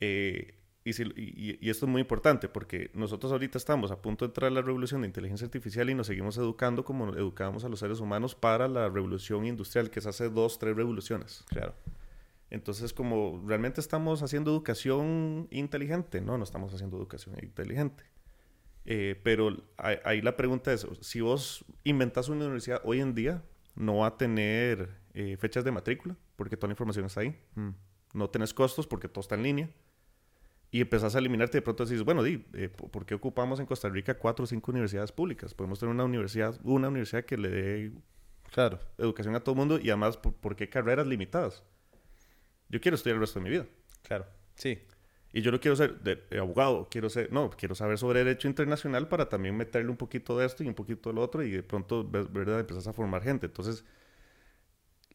Eh, y, esto es muy importante porque nosotros ahorita estamos a punto de entrar a la revolución de inteligencia artificial y nos seguimos educando como educábamos a los seres humanos para la revolución industrial, que es hace dos, tres revoluciones.
Claro.
Entonces, como realmente estamos haciendo educación inteligente, no, no estamos haciendo educación inteligente. Eh, pero ahí la pregunta es, si vos inventas una universidad hoy en día, no va a tener eh, fechas de matrícula, porque toda la información está ahí. Mm. no tenés costos porque todo está en línea. Y empezás a eliminarte de pronto decís, bueno, di, eh, ¿por qué ocupamos en Costa Rica cuatro o cinco universidades públicas? Podemos tener una universidad, una universidad que le dé
Claro.
educación a todo el mundo y además, ¿por, por qué carreras limitadas? Yo quiero estudiar el resto de mi vida.
Claro. Sí.
Y yo no quiero ser de- de abogado, quiero ser, no, quiero saber sobre derecho internacional para también meterle un poquito de esto y un poquito de lo otro y de pronto, ¿verdad?, empezás a formar gente. Entonces,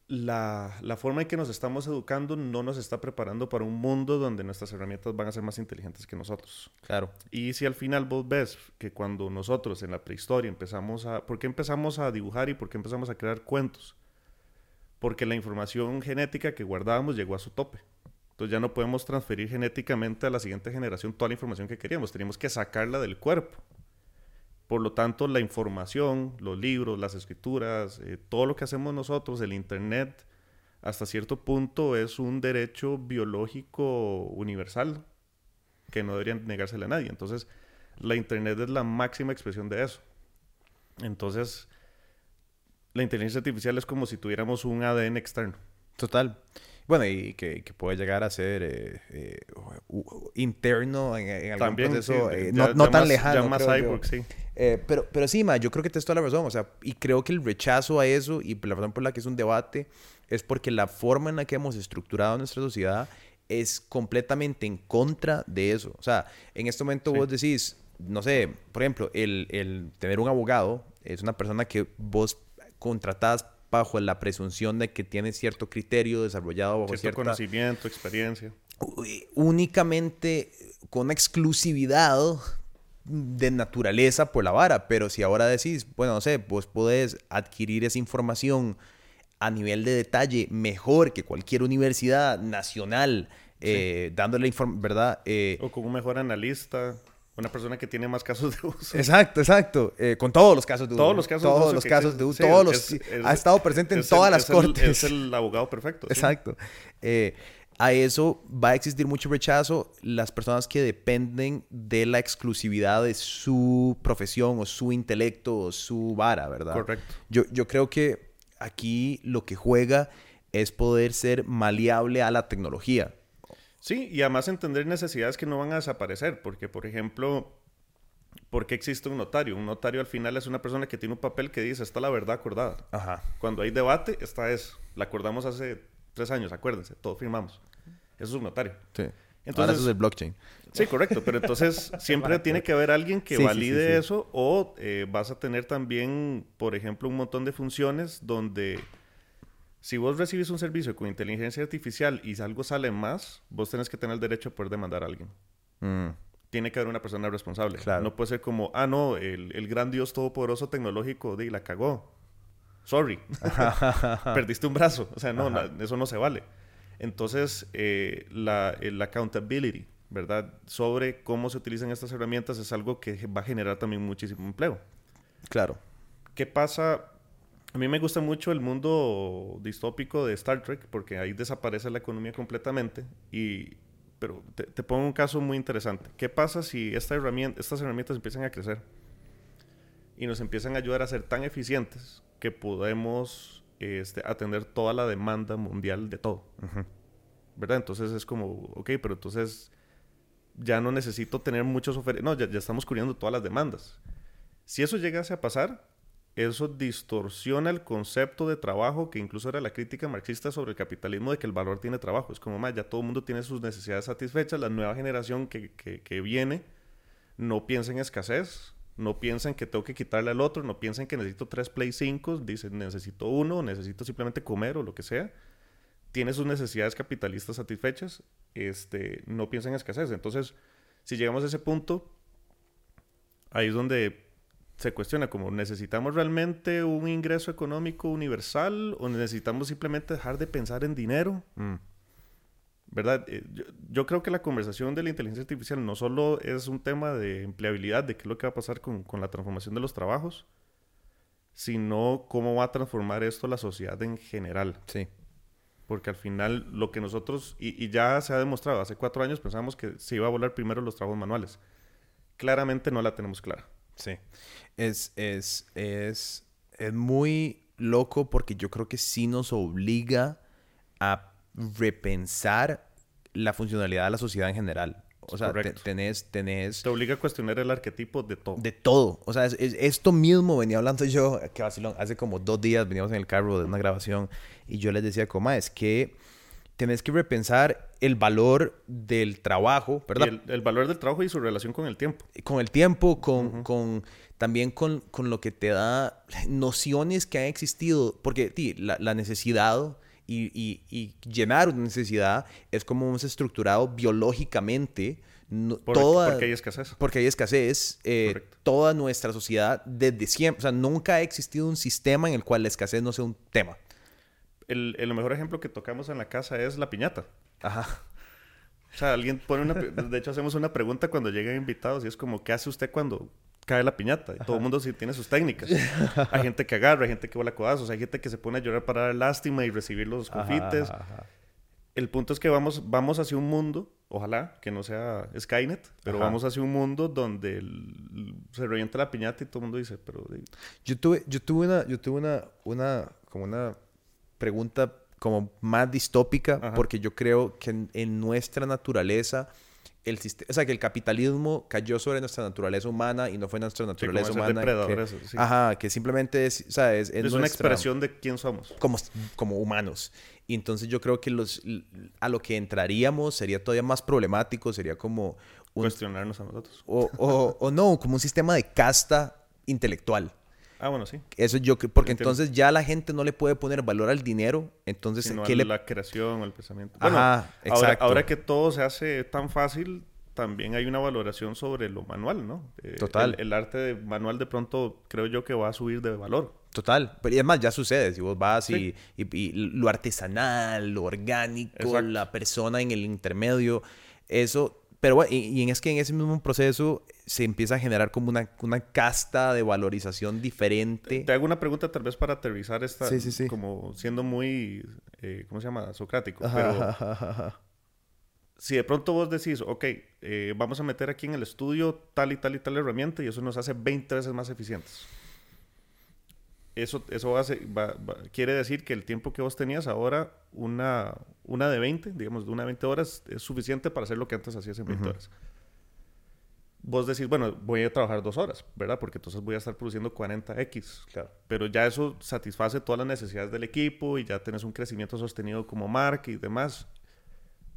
la, la forma en que nos estamos educando no nos está preparando para un mundo donde nuestras herramientas van a ser más inteligentes que nosotros.
Claro.
Y si al final vos ves que cuando nosotros en la prehistoria empezamos a... ¿Por qué empezamos a dibujar y por qué empezamos a crear cuentos? Porque la información genética que guardábamos llegó a su tope. Entonces ya no podemos transferir genéticamente a la siguiente generación toda la información que queríamos. Teníamos que sacarla del cuerpo. Por lo tanto, la información, los libros, las escrituras, eh, todo lo que hacemos nosotros, el Internet, hasta cierto punto es un derecho biológico universal que no deberían negársele a nadie. Entonces, la Internet es la máxima expresión de eso. Entonces, la inteligencia artificial es como si tuviéramos un ADN externo.
Total. Bueno, y que, que puede llegar a ser eh, eh, interno en, en algún
También,
proceso
sí,
eh,
ya-
no, no
ya
tan
más-
lejano.
Ya más cyborg, sí.
Eh, pero, pero sí, ma, yo creo que tienes toda la razón. O sea, y creo que el rechazo a eso, y la razón por la que es un debate, es porque la forma en la que hemos estructurado nuestra sociedad es completamente en contra de eso. O sea, en este momento
Sí.
vos decís, no sé, por ejemplo, el, el tener un abogado es una persona que vos contratás bajo la presunción de que tiene cierto criterio desarrollado bajo
Cierto
cierta
conocimiento, experiencia.
únicamente con exclusividad de naturaleza por la vara, pero si ahora decís, bueno, no sé, vos podés adquirir esa información a nivel de detalle mejor que cualquier universidad nacional, eh, dándole información, ¿verdad? Eh,
O con un mejor analista, una persona que tiene más casos de uso.
Exacto, exacto. Eh, con todos los casos de uso.
Todos los casos de
Todos
uso
los casos de uso.
Sí,
todos los,
es- es-
ha estado presente en todas
el-
las
el-
cortes.
es el abogado perfecto. sí.
Exacto. Eh, a eso va a existir mucho rechazo las personas que dependen de la exclusividad de su profesión o su intelecto o su vara, ¿verdad?
Correcto.
Yo, yo creo que aquí lo que juega es poder ser maleable a la tecnología.
Sí, y además entender necesidades que no van a desaparecer, porque por ejemplo, ¿por qué existe un notario? Un notario al final es una persona que tiene un papel que dice, está la verdad acordada.
Ajá.
Cuando hay debate, esta es, la acordamos hace tres años, acuérdense, todos firmamos. Eso es un notario.
Sí. Ahora
Entonces-
eso es el blockchain.
Sí, correcto, pero entonces siempre tiene que haber alguien que
Sí, sí,
valide
sí, sí.
eso o eh, vas a tener también, por ejemplo, un montón de funciones donde si vos recibes un servicio con inteligencia artificial y algo sale más, vos tenés que tener el derecho a poder demandar a alguien.
Mm.
Tiene que haber una persona responsable.
Claro.
No puede ser como, ah, no, el, el gran Dios todopoderoso tecnológico, de la cagó. Sorry. Perdiste un brazo. O sea, no, la- eso no se vale. Entonces, eh, la, el accountability, ¿verdad? Sobre cómo se utilizan estas herramientas es algo que va a generar también muchísimo empleo.
Claro.
¿Qué pasa? A mí me gusta mucho el mundo distópico de Star Trek porque ahí desaparece la economía completamente. Y, pero te, pongo un caso muy interesante. ¿Qué pasa si esta herramienta, estas herramientas empiezan a crecer y nos empiezan a ayudar a ser tan eficientes que podemos este, atender toda la demanda mundial de todo? ¿Verdad? Entonces es como, ok, pero entonces ya no necesito tener muchos oferentes. No, ya, ya estamos cubriendo todas las demandas. Si eso llegase a pasar, eso distorsiona el concepto de trabajo, que incluso era la crítica marxista sobre el capitalismo, de que el valor tiene trabajo. Es como, más, ya todo el mundo tiene sus necesidades satisfechas, la nueva generación que, que, viene no piensa en escasez, no piensa en que tengo que quitarle al otro, no piensa en que necesito tres Play 5, dicen necesito uno, necesito simplemente comer o lo que sea. Tiene sus necesidades capitalistas satisfechas, este, no piensa en escasez. Entonces, si llegamos a ese punto, ahí es donde se cuestiona como necesitamos realmente un ingreso económico universal o necesitamos simplemente dejar de pensar en dinero,
Mm.
¿verdad? Eh, Yo, yo creo que la conversación de la inteligencia artificial no solo es un tema de empleabilidad, de qué es lo que va a pasar con, con la transformación de los trabajos, sino cómo va a transformar esto la sociedad en general.
Sí.
Porque al final lo que nosotros, y, y ya se ha demostrado, hace cuatro años pensamos que se iba a volar primero los trabajos manuales. Claramente no la tenemos clara.
Sí. Es, es, es, es muy loco porque yo creo que sí nos obliga a repensar la funcionalidad de la sociedad en general. O sea, tenés, tenés...
Te obliga a cuestionar el arquetipo de todo.
De todo. O sea, es, esto mismo venía hablando yo, que hace como dos días veníamos en el carro de una grabación y yo les decía, coma, es que tenés que repensar el valor del trabajo, ¿verdad?
El, valor del trabajo y su relación con el tiempo.
Con el tiempo, con, con también con, con, lo que te da nociones que han existido, porque tí, la, la, necesidad y, y, y, llenar una necesidad es como hemos estructurado biológicamente. toda,
porque hay escasez.
Porque hay escasez. Eh, toda nuestra sociedad desde siempre, o sea, nunca ha existido un sistema en el cual la escasez no sea un tema
el, el, mejor ejemplo que tocamos en la casa es la piñata.
Ajá.
O sea, alguien pone una... De hecho, hacemos una pregunta cuando llegan invitados y es como, ¿qué hace usted cuando cae la piñata? Y todo el mundo sí tiene sus técnicas. Hay gente que agarra, hay gente que vuela codazos, hay gente que se pone a llorar para dar lástima y recibir los confites. El punto es que vamos, vamos hacia un mundo, ojalá que no sea Skynet, pero vamos hacia un mundo donde se revienta la piñata y todo el mundo dice, pero...
Yo tuve, yo tuve una, yo tuve una, una, como una pregunta como más distópica, porque yo creo que en, nuestra naturaleza, el sistema, o sea, que el capitalismo cayó sobre nuestra naturaleza humana y no fue nuestra naturaleza humana. Que, Ajá, que simplemente es, o sea, es,
es, una expresión de quién somos.
Como, como humanos. Y entonces yo creo que los, a lo que entraríamos sería todavía más problemático, sería como...
Cuestionarnos a nosotros.
O, o, o no, como un sistema de casta intelectual.
Ah, bueno, sí.
Eso yo porque entonces ya la gente no le puede poner valor al dinero, entonces
Sino
¿qué
a la creación, al pensamiento. Ajá, exacto. Ahora, que todo se hace tan fácil, también hay una valoración sobre lo manual, ¿no?
Eh, Total.
El, arte manual de pronto creo yo que va a subir de valor.
Total. Pero y además ya sucede. Si vos vas y, y, lo artesanal, lo orgánico, la persona en el intermedio, eso pero bueno, y, es que en ese mismo proceso se empieza a generar como una, una casta de valorización diferente.
Te hago una pregunta tal vez para aterrizar esta, sí, sí, sí. como siendo muy, eh, ¿cómo se llama? Socrático. Pero si de pronto vos decís, ok, eh, vamos a meter aquí en el estudio tal y tal y tal herramienta y eso nos hace 20 veces más eficientes eso, eso quiere decir que el tiempo que vos tenías ahora, una, una de 20, digamos, de una de 20 horas, es suficiente para hacer lo que antes hacías en 20 horas. Vos decís, bueno, voy a trabajar dos horas, ¿verdad? Porque entonces voy a estar produciendo 40X. Claro. Pero ya eso satisface todas las necesidades del equipo y ya tenés un crecimiento sostenido como marca y demás.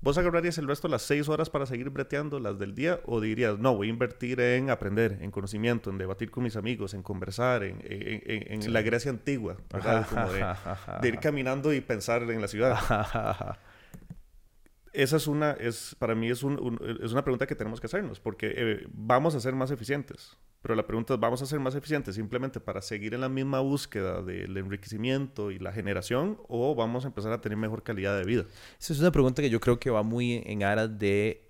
¿Vos agarrarías el resto de las seis horas para seguir breteando las del día? ¿O dirías, no, voy a invertir en aprender, en conocimiento, en debatir con mis amigos, en conversar, en, en, la Grecia antigua, ¿verdad? Como de, ir caminando y pensar en la ciudad. Esa es una, es, para mí es, un, es una pregunta que tenemos que hacernos, porque eh, vamos a ser más eficientes. Pero la pregunta es, ¿vamos a ser más eficientes simplemente para seguir en la misma búsqueda del enriquecimiento y la generación o vamos a empezar a tener mejor calidad de vida?
Esa es una pregunta que yo creo que va muy en aras de...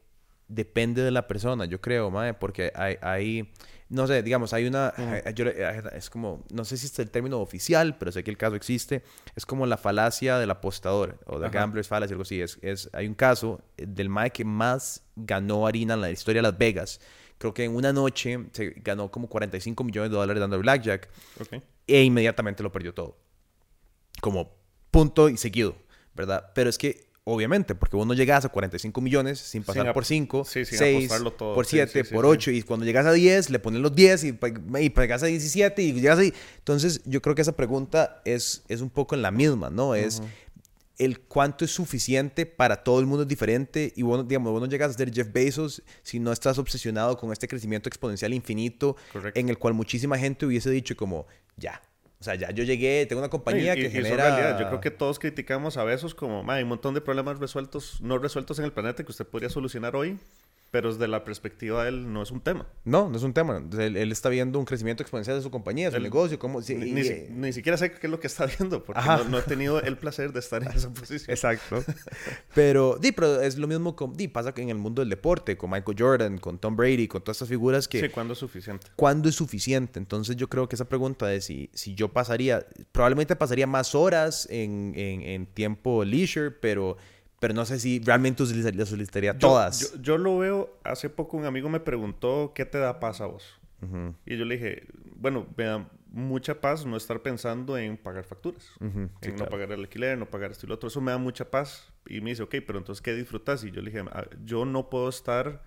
Depende de la persona, yo creo, mae, porque hay, hay no sé, digamos, hay una, es como, no sé si es el término oficial, pero sé que el caso existe, es como la falacia del apostador, o de gambler's fallacy, algo así, es, es, hay un caso del mae que más ganó harina en la historia de Las Vegas, Creo que en una noche se ganó como 45 millones de dólares dando blackjack. E inmediatamente lo perdió todo. Como punto y seguido, ¿verdad? Pero es que, obviamente, porque vos no llegas a 45 millones sin pasar por 5, 6, por 7, por 8. Y cuando llegas a 10, le pones los 10 y, y pegas a 17 y llegas ahí. Entonces, yo creo que esa pregunta es, es un poco en la misma, ¿no? Es el cuánto es suficiente para todo el mundo es diferente y bueno, digamos, vos no llegas a ser Jeff Bezos si no estás obsesionado con este crecimiento exponencial infinito en el cual muchísima gente hubiese dicho como, ya, o sea, ya yo llegué, tengo una compañía que genera...
Yo creo que todos criticamos a Bezos como, hay un montón de problemas resueltos, no resueltos en el planeta que usted podría solucionar hoy pero desde la perspectiva de él no es un tema.
No, no es un tema. Él, está viendo un crecimiento exponencial de su compañía, de su negocio. Cómo,
ni, siquiera sé qué es lo que está viendo, porque no, he tenido el placer de estar en esa posición.
Exacto. pero, di, pero es lo mismo con, di, pasa en el mundo del deporte, con Michael Jordan, con Tom Brady, con todas estas figuras que...
Sí, ¿cuándo es suficiente?
¿Cuándo es suficiente? Entonces yo creo que esa pregunta de si, si yo pasaría, probablemente pasaría más horas en, en, en tiempo leisure, pero pero no sé si realmente las solicitaría todas.
Yo, lo veo, hace poco un amigo me preguntó, ¿qué te da paz a vos? Y yo le dije, bueno, mucha paz no estar pensando en pagar facturas, en no pagar el alquiler, no pagar esto y lo otro. Eso me da mucha paz. Y me dice, ok, pero entonces, ¿qué disfrutas? Y yo le dije, yo no puedo estar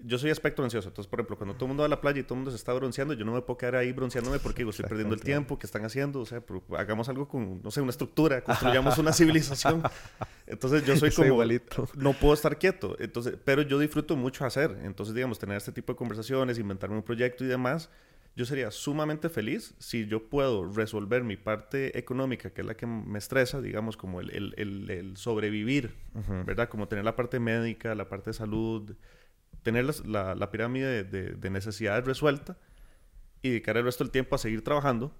yo soy aspecto ansioso. Entonces, por ejemplo, cuando todo el mundo va a la playa y todo el mundo se está bronceando, yo no me puedo quedar ahí bronceándome porque digo, estoy perdiendo el tiempo que están haciendo. O sea, hagamos algo con, no sé, una estructura, construyamos una civilización. Entonces, yo soy como. Igualito. No puedo estar quieto. Entonces, pero yo disfruto mucho hacer. Entonces, digamos, tener este tipo de conversaciones, inventarme un proyecto y demás. Yo sería sumamente feliz si yo puedo resolver mi parte económica, que es la que me estresa, digamos, como el, el, el, sobrevivir, ¿verdad? Como tener la parte médica, la parte de salud, tener la, la, pirámide de, necesidades resuelta y dedicar el resto del tiempo a seguir trabajando,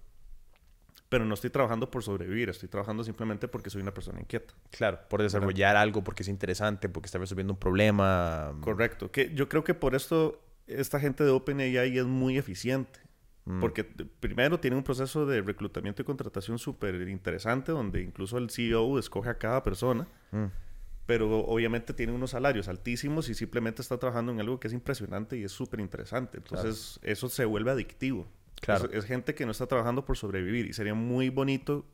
pero no estoy trabajando por sobrevivir, estoy trabajando simplemente porque soy una persona inquieta.
Claro, por desarrollar algo, porque es interesante, porque está resolviendo un problema.
Correcto, que yo creo que por esto esta gente de OpenAI es muy eficiente. Mm. Porque primero tiene un proceso de reclutamiento y contratación súper interesante, donde incluso el CEO escoge a cada persona. Mm pero obviamente tiene unos salarios altísimos y simplemente está trabajando en algo que es impresionante y es súper interesante. Entonces, eso se vuelve adictivo. Claro. Es, gente que no está trabajando por sobrevivir y sería muy bonito.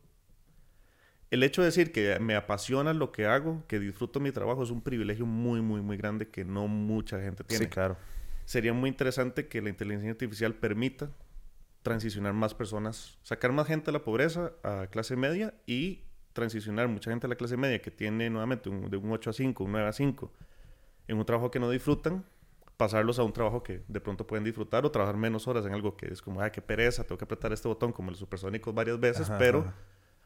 El hecho de decir que me apasiona lo que hago, que disfruto mi trabajo, es un privilegio muy, muy, muy grande que no mucha gente tiene.
Sí, claro.
Sería muy interesante que la inteligencia artificial permita transicionar más personas, sacar más gente a la pobreza, a clase media y transicionar mucha gente a la clase media que tiene nuevamente de un 8 a 5, un 9 a 5, en un trabajo que no disfrutan, pasarlos a un trabajo que de pronto pueden disfrutar o trabajar menos horas en algo que es como, ay, qué pereza, tengo que apretar este botón como los supersónicos varias veces, pero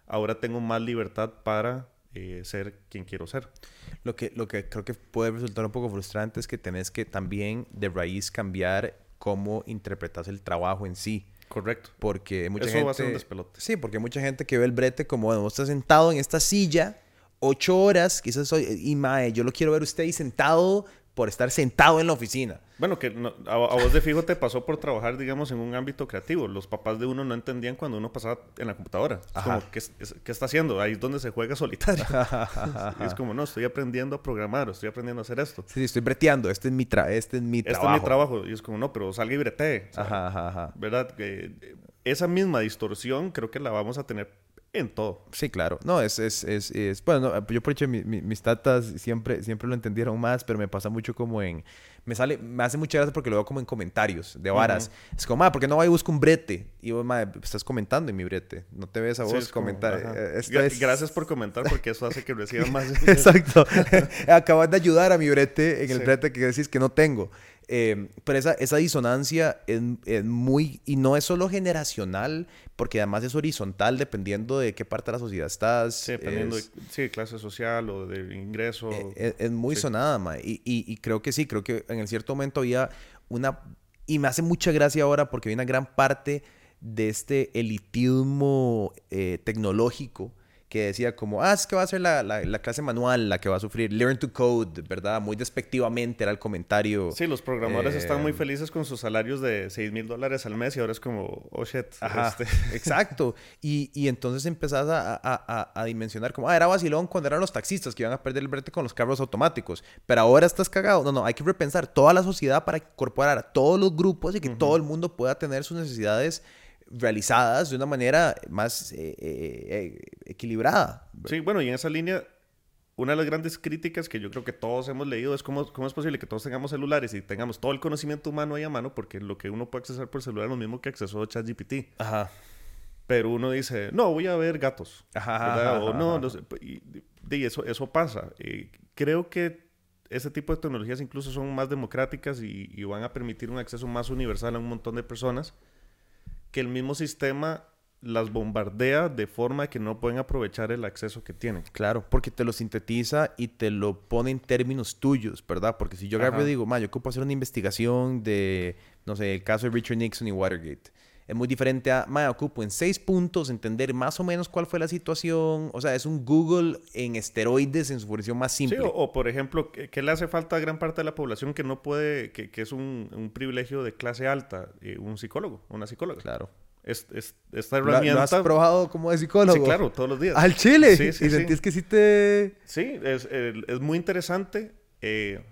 ahora tengo más libertad para eh, ser quien quiero ser.
Lo que, lo que creo que puede resultar un poco frustrante es que tenés que también de raíz cambiar cómo interpretas el trabajo en sí.
Correcto.
Porque mucha gente... va a ser un despelote. Sí, porque mucha gente que ve el brete como, bueno, vos estás sentado en esta silla ocho horas, quizás soy... Y mae, yo lo quiero ver usted ahí sentado por estar sentado en la oficina.
Bueno, que a, vos de fijo te pasó por trabajar, digamos, en un ámbito creativo. Los papás de uno no entendían cuando uno pasaba en la computadora. Es como, ¿qué, ¿qué, está haciendo? Ahí es donde se juega solitario. es como, no, estoy aprendiendo a programar, estoy aprendiendo a hacer esto.
Sí, estoy breteando, este es mi, tra este es mi trabajo.
Este es mi trabajo. Y es como, no, pero salga y bretee. ¿Verdad? Que esa misma distorsión creo que la vamos a tener en todo.
Sí, claro. No, es, es, es, es bueno, yo por hecho mis tatas siempre, siempre lo entendieron más, pero me pasa mucho como en, me sale, me hace mucha gracia porque lo veo como en comentarios de varas. Es como, ma, ¿por qué no va y busca un brete? Y vos, ma, estás comentando en mi brete. No te ves a vos comentar.
Eh, gracias por comentar porque eso hace que reciba más.
Exacto. Acabas de ayudar a mi brete en el brete que decís que no tengo. Eh, pero esa, esa disonancia es, muy, y no es solo generacional, porque además es horizontal dependiendo de qué parte de la sociedad estás.
Sí, dependiendo de sí, clase social o de ingreso.
Eh, es, muy sonada, ma. Y, y, creo que sí, creo que en el cierto momento había una, y me hace mucha gracia ahora porque hay una gran parte de este elitismo eh, tecnológico que decía como, ah, es que va a ser la, la, clase manual la que va a sufrir, learn to code, ¿verdad? Muy despectivamente era el comentario.
Sí, los programadores están muy eh, felices con sus salarios de 6 mil dólares al mes y ahora es como, oh shit.
Este". exacto. Y, y, entonces empezás a, a, a, dimensionar como, ah, era vacilón cuando eran los taxistas que iban a perder el brete con los carros automáticos, pero ahora estás cagado. No, no, hay que repensar toda la sociedad para incorporar a todos los grupos y que todo el mundo pueda tener sus necesidades realizadas de una manera más eh, eh, equilibrada.
Sí, bueno, y en esa línea, una de las grandes críticas que yo creo que todos hemos leído es cómo, cómo es posible que todos tengamos celulares y tengamos todo el conocimiento humano ahí a mano, porque lo que uno puede accesar por celular es lo mismo que accesó ChatGPT. Ajá. Pero uno dice, no, voy a ver gatos. Ajá, o no, no sé, y, eso, eso pasa. Eh, creo que ese tipo de tecnologías incluso son más democráticas y, y, van a permitir un acceso más universal a un montón de personas que el mismo sistema las bombardea de forma que no pueden aprovechar el acceso que tienen.
Claro, porque te lo sintetiza y te lo pone en términos tuyos, ¿verdad? Porque si yo agarro y digo, ma, yo ocupo hacer una investigación de, no sé, el caso de Richard Nixon y Watergate. Es muy diferente a, ma, ocupo en seis puntos entender más o menos cuál fue la situación. O sea, es un Google en esteroides en su versión más simple.
Sí, o, por ejemplo, ¿qué, le hace falta a gran parte de la población que no puede, que, que es un, un, privilegio de clase alta? Eh, un psicólogo, una psicóloga.
Claro.
Es, es, esta herramienta... ¿Lo,
has probado como de psicólogo? Sí,
claro, todos los días.
¿Al chile? ¿Y sentís que sí te...?
Sí, es, es muy interesante. Eh,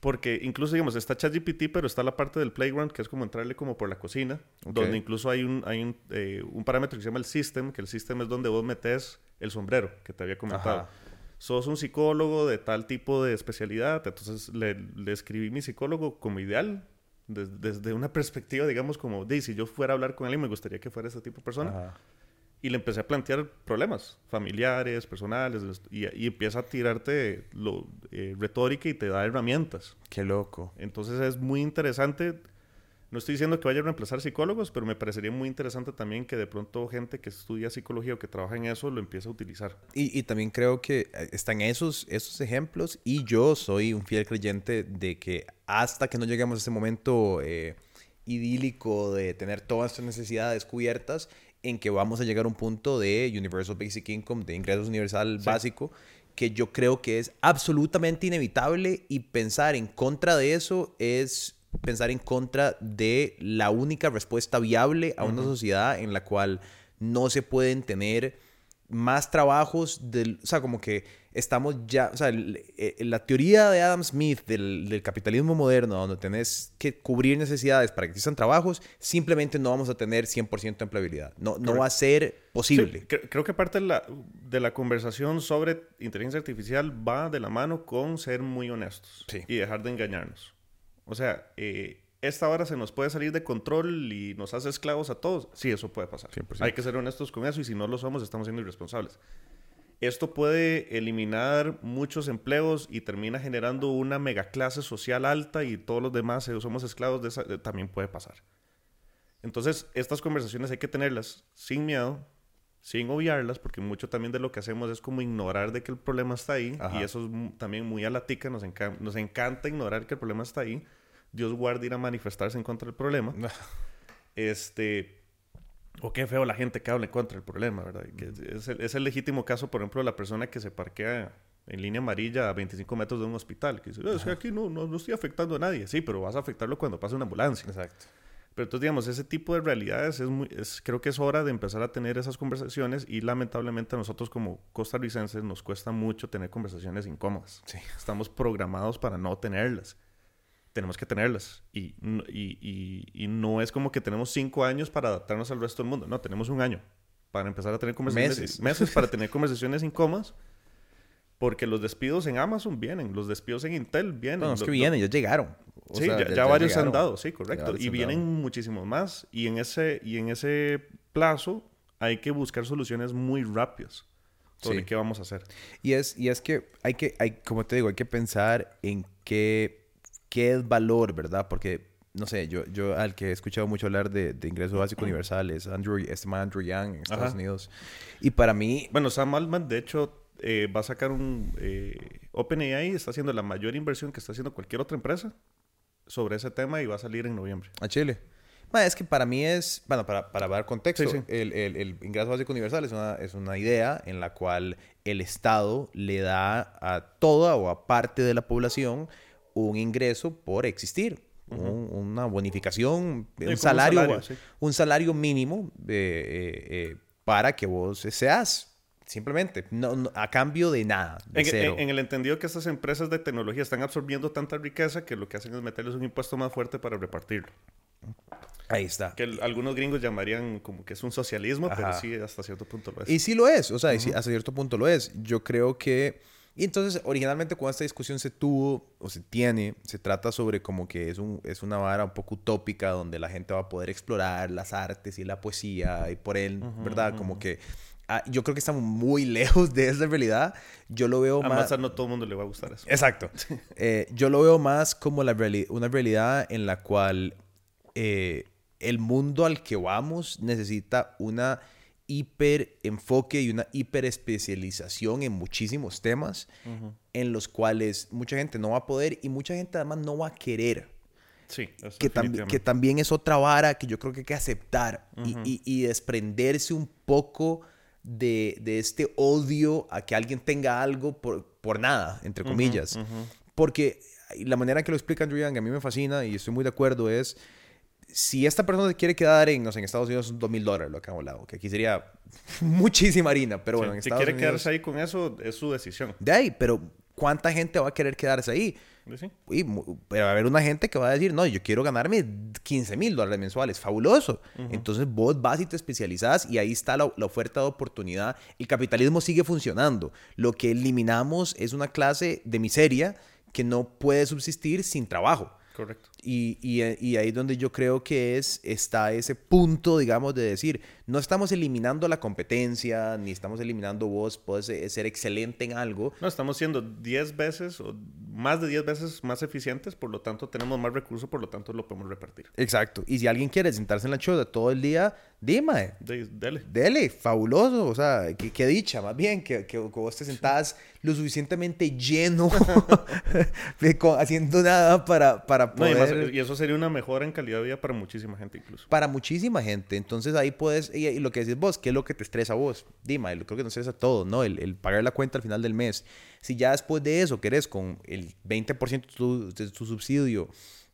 Porque incluso, digamos, está ChatGPT, pero está la parte del playground, que es como entrarle como por la cocina, donde incluso hay, un, hay un, eh, un, parámetro que se llama el system, que el system es donde vos metes el sombrero, que te había comentado. Sos un psicólogo de tal tipo de especialidad, entonces le, le escribí mi psicólogo como ideal, desde, una perspectiva, digamos, como, de si yo fuera a hablar con alguien, me gustaría que fuera ese tipo de persona. Y le empecé a plantear problemas familiares, personales, y, empieza a tirarte lo, eh, retórica y te da herramientas.
Qué loco.
Entonces es muy interesante no estoy diciendo que vaya a reemplazar psicólogos, pero me parecería muy interesante también que de pronto gente que estudia psicología o que trabaja en eso lo empiece a utilizar.
Y, también creo que eh, están esos, esos ejemplos y yo soy un fiel creyente de que hasta que no lleguemos a ese momento eh, idílico de tener todas estas necesidades cubiertas, en que vamos a llegar a un punto de Universal Basic Income, de ingresos universal básico, que yo creo que es absolutamente inevitable y pensar en contra de eso es pensar en contra de la única respuesta viable a una sociedad en la cual no se pueden tener más trabajos del, o sea, como que estamos ya, o sea, eh, la teoría de Adam Smith del, capitalismo moderno, donde tenés que cubrir necesidades para que existan trabajos, simplemente no vamos a tener 100% de empleabilidad. No, no va a ser posible.
creo que parte de la, de la conversación sobre inteligencia artificial va de la mano con ser muy honestos y dejar de engañarnos. O sea, eh, esta hora se nos puede salir de control y nos hace esclavos a todos. Sí, eso puede pasar. Hay que ser honestos con eso y si no lo somos, estamos siendo irresponsables. Esto puede eliminar muchos empleos y termina generando una megaclase social alta y todos los demás somos esclavos de esa, también puede pasar. Entonces, estas conversaciones hay que tenerlas sin miedo, sin obviarlas, porque mucho también de lo que hacemos es como ignorar de que el problema está ahí, y eso es también muy a la tica, nos, nos encanta ignorar que el problema está ahí, Dios guarde ir a manifestarse en contra del problema. este, o qué feo la gente que habla en contra del problema, ¿verdad? es, el, legítimo caso, por ejemplo, de la persona que se parquea en línea amarilla a 25 metros de un hospital, que dice, es que aquí no, no, estoy afectando a nadie. Sí, pero vas a afectarlo cuando pase una ambulancia.
Exacto.
Pero entonces, digamos, ese tipo de realidades es muy, es, creo que es hora de empezar a tener esas conversaciones y lamentablemente a nosotros como costarricenses nos cuesta mucho tener conversaciones incómodas.
Sí.
Estamos programados para no tenerlas tenemos que tenerlas. Y, y, no es como que tenemos cinco años para adaptarnos al resto del mundo. No, tenemos un año para empezar a tener conversaciones.
Meses.
Meses para tener conversaciones incómodas. Porque los despidos en Amazon vienen, los despidos en Intel vienen.
No, es que vienen, ya llegaron.
sí, ya, varios han dado, sí, correcto. Y vienen muchísimos más. Y en, ese, y en ese plazo hay que buscar soluciones muy rápidas sobre qué vamos a hacer.
Y es, y es que hay que, hay, como te digo, hay que pensar en qué qué es valor, ¿verdad? Porque, no sé, yo, yo al que he escuchado mucho hablar de, de ingreso básico universal es Andrew, este man Andrew Yang en Estados Unidos. Y para mí...
Bueno, Sam Altman, de hecho, eh, va a sacar un... Eh, OpenAI está haciendo la mayor inversión que está haciendo cualquier otra empresa sobre ese tema y va a salir en noviembre.
A Chile. Es que para mí es, bueno, para, para dar contexto, El, el, el, ingreso básico universal es una, es una idea en la cual el Estado le da a toda o a parte de la población un ingreso por existir. una bonificación, un salario, un salario mínimo eh, eh, eh, para que vos seas Simplemente, no, a cambio de nada.
en, el entendido que estas empresas de tecnología están absorbiendo tanta riqueza que lo que hacen es meterles un impuesto más fuerte para repartirlo.
Ahí está.
Que algunos gringos llamarían como que es un socialismo, pero sí, hasta cierto punto lo es.
Y sí lo es, o sea, hasta cierto punto lo es. Yo creo que y entonces, originalmente, cuando esta discusión se tuvo o se tiene, se trata sobre como que es, un, es una vara un poco utópica donde la gente va a poder explorar las artes y la poesía y por él, ¿verdad? Como que ah, yo creo que estamos muy lejos de esa realidad. Yo lo veo
más... no todo el mundo le va a gustar eso.
Exacto. Eh, yo lo veo más como la una realidad en la cual eh, el mundo al que vamos necesita una hiper enfoque y una hiper especialización en muchísimos temas en los cuales mucha gente no va a poder y mucha gente además no va a querer.
Sí,
que, que también es otra vara que yo creo que hay que aceptar y, y, desprenderse un poco de, de, este odio a que alguien tenga algo por, por nada, entre comillas. Porque la manera que lo explica Andrew Young a mí me fascina y estoy muy de acuerdo es si esta persona se quiere quedar en, no sé, en Estados Unidos son dos mil dólares lo que han hablado, que aquí sería muchísima harina, pero bueno, en
Si quiere quedarse ahí con eso, es su decisión.
De ahí, pero ¿cuánta gente va a querer quedarse ahí?
Sí.
Y, mu- pero va a haber una gente que va a decir, no, yo quiero ganarme 15 mil dólares mensuales, fabuloso. Entonces vos vas y te especializás y ahí está la, la oferta de oportunidad. El capitalismo sigue funcionando. Lo que eliminamos es una clase de miseria que no puede subsistir sin trabajo.
Correcto.
Y, y, eh, y ahí donde yo creo que es, está ese punto, digamos, de decir, no estamos eliminando la competencia, ni estamos eliminando vos, puedes eh, ser excelente en algo.
No, estamos siendo 10 veces o más de 10 veces más eficientes, por lo tanto tenemos más recursos, por lo tanto lo podemos repartir.
Exacto. Y si alguien quiere sentarse en la choda todo el día, dime,
De- dele.
dele, fabuloso. O sea, qué, qué dicha, más bien, que, que, que vos te sentás lo suficientemente lleno, haciendo nada para, para
No, y,
poder...
más- y eso sería una mejora en calidad de vida para muchísima gente incluso.
para muchísima gente. Entonces ahí puedes, y, lo que decís vos, ¿qué es lo que te estresa a vos? Dima, creo que nos estresa a todos, ¿no? El, el pagar la cuenta al final del mes. Si ya después de eso querés con el 20% de tu, de tu subsidio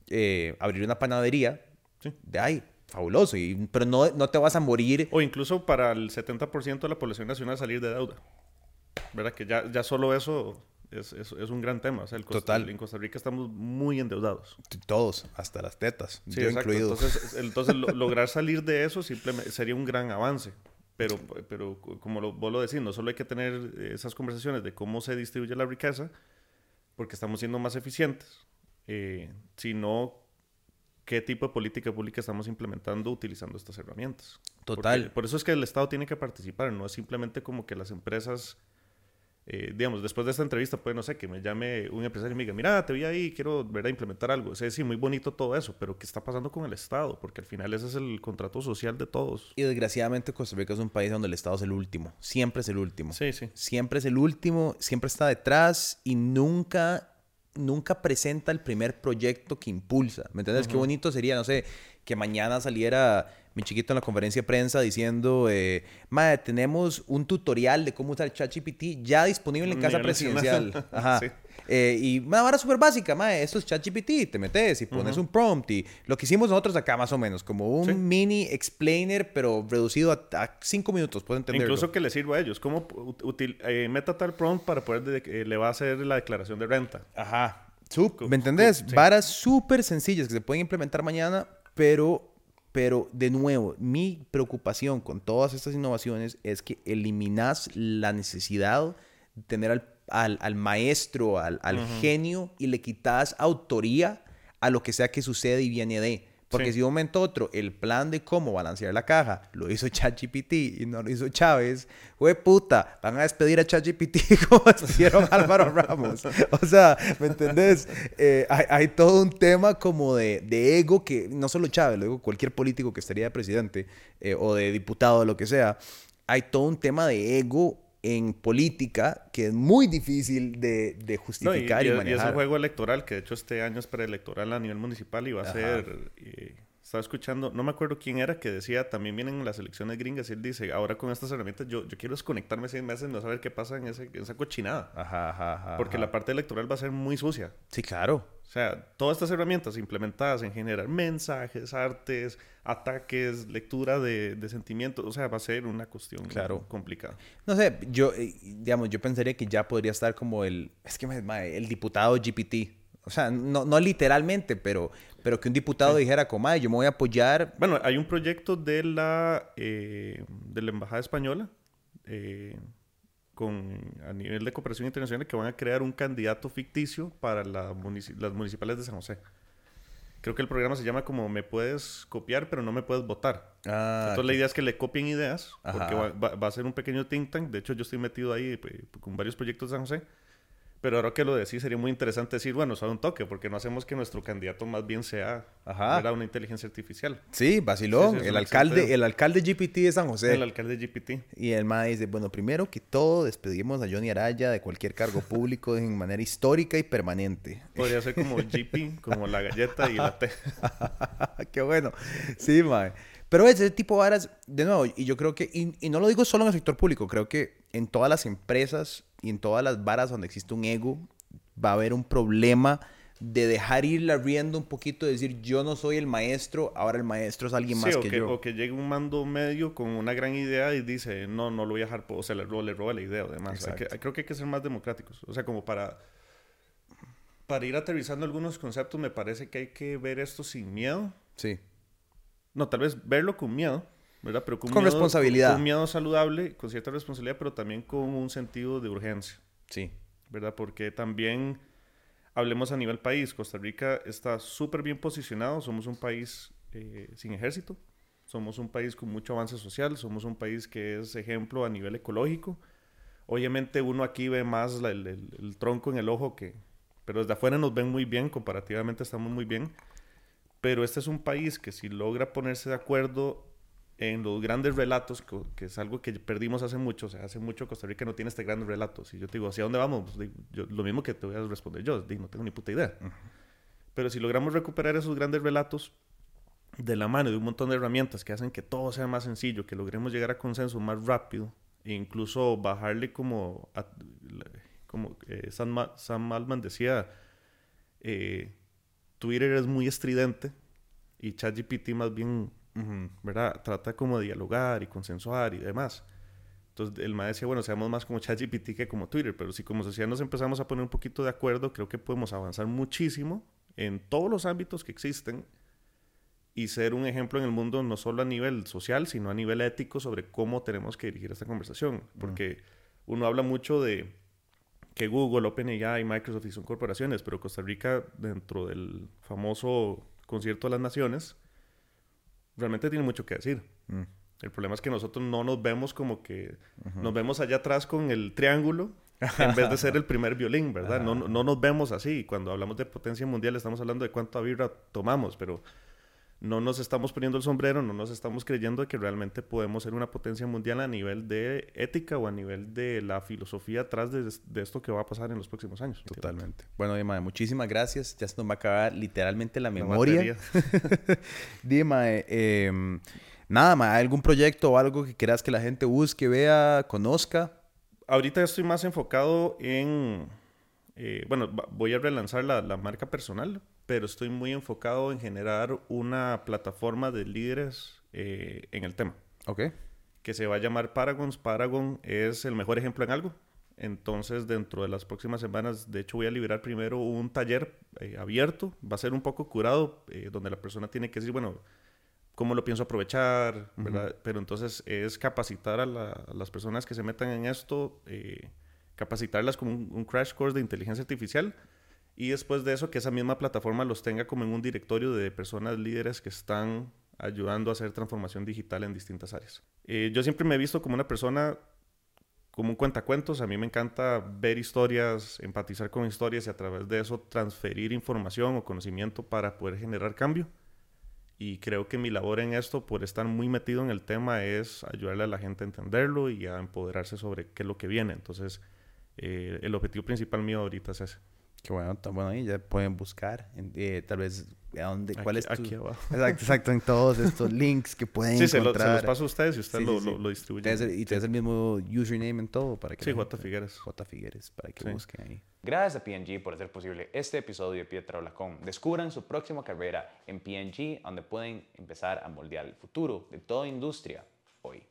eh, abrir una panadería,
Sí.
de ahí, fabuloso. Y, pero no, no te vas a morir.
O incluso para el 70% de la población nacional salir de deuda. ¿Verdad? Que ya, ya solo eso es, es- es un gran tema. O sea, el Costa-
Total.
en Costa Rica estamos muy endeudados.
Todos, hasta las tetas,
Sí,
yo
exacto.
incluido.
Entonces, entonces lo- lograr salir de eso simplemente sería un gran avance. Pero, pero como lo, vos lo decís, no solo hay que tener esas conversaciones de cómo se distribuye la riqueza, porque estamos siendo más eficientes, eh, sino qué tipo de política pública estamos implementando utilizando estas herramientas.
Total.
Porque- por eso es que el Estado tiene que participar, no es simplemente como que las empresas, eh, digamos, después de esta entrevista, pues no sé, que me llame un empresario y me diga, mira, te vi ahí, quiero ¿verdad? implementar algo. O sea, sí, muy bonito todo eso, pero ¿qué está pasando con el Estado? Porque al final ese es el contrato social de todos.
Y desgraciadamente Costa Rica es un país donde el Estado es el último. Siempre es el último.
Sí, sí.
siempre es el último, siempre está detrás y nunca, nunca presenta el primer proyecto que impulsa. ¿Me entiendes? Qué bonito sería, no sé, que mañana saliera mi chiquito en la conferencia de prensa diciendo, eh, madre, tenemos un tutorial de cómo usar ChatGPT ya disponible en casa presidencial. Ajá.
Sí.
Eh, y una vara súper básica, mae, esto es ChatGPT, te metes y pones un prompt y lo que hicimos nosotros acá más o menos, como un
Sí.
mini explainer, pero reducido a, a cinco minutos, puedes entenderlo.
Incluso que le sirva a ellos. ¿Cómo ut- util- eh, meta tal prompt para poder, de- eh, le va a hacer la declaración de renta?
Ajá. Sup- ¿Me entendés?
sí.
Varas súper sencillas que se pueden implementar mañana, pero, pero de nuevo, mi preocupación con todas estas innovaciones es que eliminas la necesidad de tener al, al- al maestro, al, al genio, y le quitas autoría a lo que sea que sucede y viene de. Porque
Sí.
si de un momento a otro el plan de cómo balancear la caja lo hizo ChatGPT y no lo hizo Chávez, güey puta, van a despedir a ChatGPT como despidieron a Álvaro Ramos. O sea, ¿me entendés? Eh, hay, hay todo un tema como de, de ego que no solo Chávez, lo digo cualquier político que estaría de presidente eh, o de diputado o lo que sea, hay todo un tema de ego en política que es muy difícil de, de
No, y,
justificar y,
y- y
manejar.
es un juego electoral, que de hecho este año es preelectoral a nivel municipal y va a
Ajá.
ser... eh, estaba escuchando, no me acuerdo quién era, que decía, también vienen las elecciones gringas y él dice, ahora con estas herramientas yo, yo quiero desconectarme seis meses, no saber qué pasa en, ese, en esa cochinada.
Ajá, ajá, ajá,
Porque
ajá.
la parte electoral va a ser muy sucia.
Sí, claro.
O sea, todas estas herramientas implementadas en generar mensajes, artes, ataques, lectura de, de sentimientos, o sea, va a ser una cuestión
Claro.
complicada.
No sé, yo, eh, digamos, yo pensaría que ya podría estar como el, es que, el diputado GPT. O sea, no, no literalmente, pero, pero que un diputado dijera como, "Mae, yo me voy a apoyar.
Bueno, hay un proyecto de la, eh, de la Embajada Española eh, con, a nivel de cooperación internacional que van a crear un candidato ficticio para la munici- las municipales de San José. Creo que el programa se llama como me puedes copiar, pero no me puedes votar.
Ah,
Entonces la idea es que le copien ideas, porque va, va- va a ser un pequeño think tank. De hecho, yo estoy metido ahí pues, con varios proyectos de San José. Pero ahora que lo decís, sería muy interesante decir, bueno, suave un toque, porque no hacemos que nuestro candidato más bien sea
Ajá.
una inteligencia artificial.
sí, vacilón.
Sí, sí,
el, alcalde, el alcalde GPT de San José.
El alcalde GPT.
Y el MAE dice, bueno, primero que todo, despedimos a Johnny Araya de cualquier cargo público de manera histórica y permanente.
Podría ser como GP, como la galleta y la T.
Qué bueno. Sí, mae. Pero ese tipo de varas, de nuevo, y yo creo que, y, y no lo digo solo en el sector público, creo que en todas las empresas y en todas las varas donde existe un ego, va a haber un problema de dejar ir la rienda un poquito, de decir, yo no soy el maestro, ahora el maestro es alguien
Sí,
más
o
que,
que,
yo.
o que llegue un mando medio con una gran idea y dice, no, no lo voy a dejar, po-", o sea, le, ro- le roba la idea, además. Hay que- creo que hay que ser más democráticos. O sea, como para... para ir aterrizando algunos conceptos, me parece que hay que ver esto sin miedo.
Sí.
No, tal vez verlo con miedo, ¿verdad? Pero
con, responsabilidad.
Con, miedo saludable, con cierta responsabilidad, pero también con un sentido de urgencia.
Sí.
¿Verdad? Porque también, hablemos a nivel país, Costa Rica está súper bien posicionado, somos un país eh, sin ejército, somos un país con mucho avance social, somos un país que es ejemplo a nivel ecológico. Obviamente uno aquí ve más el, tronco en el ojo que... Pero desde afuera nos ven muy bien, comparativamente estamos muy bien. Pero este es un país que si logra ponerse de acuerdo en los grandes relatos, que, es algo que perdimos hace mucho, o sea, hace mucho Costa Rica no tiene este grandes relatos. Y yo te digo, ¿hacia dónde vamos? Pues, lo mismo que te voy a responder yo, no tengo ni puta idea. Pero si logramos recuperar esos grandes relatos, de la mano de un montón de herramientas que hacen que todo sea más sencillo, que logremos llegar a consenso más rápido e incluso bajarle como, como eh, Sam, Altman decía, eh, Twitter es muy estridente y ChatGPT más bien, ¿verdad? Trata como de dialogar y consensuar y demás. Entonces el maestro decía, bueno, seamos más como ChatGPT que como Twitter, pero si como sociedad nos empezamos a poner un poquito de acuerdo, creo que podemos avanzar muchísimo en todos los ámbitos que existen y ser un ejemplo en el mundo no solo a nivel social, sino a nivel ético sobre cómo tenemos que dirigir esta conversación. Porque uno habla mucho de que Google, OpenAI, Microsoft son corporaciones, pero Costa Rica, dentro del famoso concierto de las naciones, realmente tiene mucho que decir. Mm. El problema es que nosotros no nos vemos como que nos vemos allá atrás con el triángulo en vez de ser el primer violín, ¿verdad? No, no, nos vemos así. Cuando hablamos de potencia mundial estamos hablando de cuánta birra tomamos, pero no nos estamos poniendo el sombrero, no nos estamos creyendo que realmente podemos ser una potencia mundial a nivel de ética o a nivel de la filosofía atrás de, esto que va a pasar en los próximos años.
Totalmente. Bueno, Dima, muchísimas gracias. Ya se nos va a acabar literalmente la memoria. Dima, eh, em, nada más, ¿algún proyecto o algo que quieras que la gente busque, vea, conozca?
Ahorita estoy más enfocado en, eh, bueno, voy a relanzar la, la marca personal pero estoy muy enfocado en generar una plataforma de líderes eh, en el tema.
Ok.
Que se va a llamar Paragons. Paragon es el mejor ejemplo en algo. Entonces, dentro de las próximas semanas, de hecho, voy a liberar primero un taller eh, abierto. Va a ser un poco curado, eh, donde la persona tiene que decir, bueno, cómo lo pienso aprovechar, ¿verdad? Pero entonces es capacitar a, las personas que se metan en esto, capacitarlas como un, crash course de inteligencia artificial y después de eso que esa misma plataforma los tenga como en un directorio de personas líderes que están ayudando a hacer transformación digital en distintas áreas. Eh, yo siempre me he visto como una persona, como un cuentacuentos, a mí me encanta ver historias, empatizar con historias y a través de eso transferir información o conocimiento para poder generar cambio. Y creo que mi labor en esto, por estar muy metido en el tema, es ayudarle a la gente a entenderlo y a empoderarse sobre qué es lo que viene. Entonces, eh, el objetivo principal mío ahorita es ese.
Qué bueno, está bueno ahí, ya pueden buscar, eh, tal vez, ¿a dónde, ¿cuál es tu...
Aquí abajo.
Exacto, exacto, en todos estos links que pueden sí, encontrar.
Sí, se, los paso a ustedes y ustedes lo, Lo, distribuyen.
y tienes el mismo username en todo para que...
Sí, J. Figueres.
J. Figueres, para que busquen ahí.
Gracias a PNG por hacer posible este episodio de Pietra Olacón. Descubran su próxima carrera en PNG, donde pueden empezar a moldear el futuro de toda industria hoy.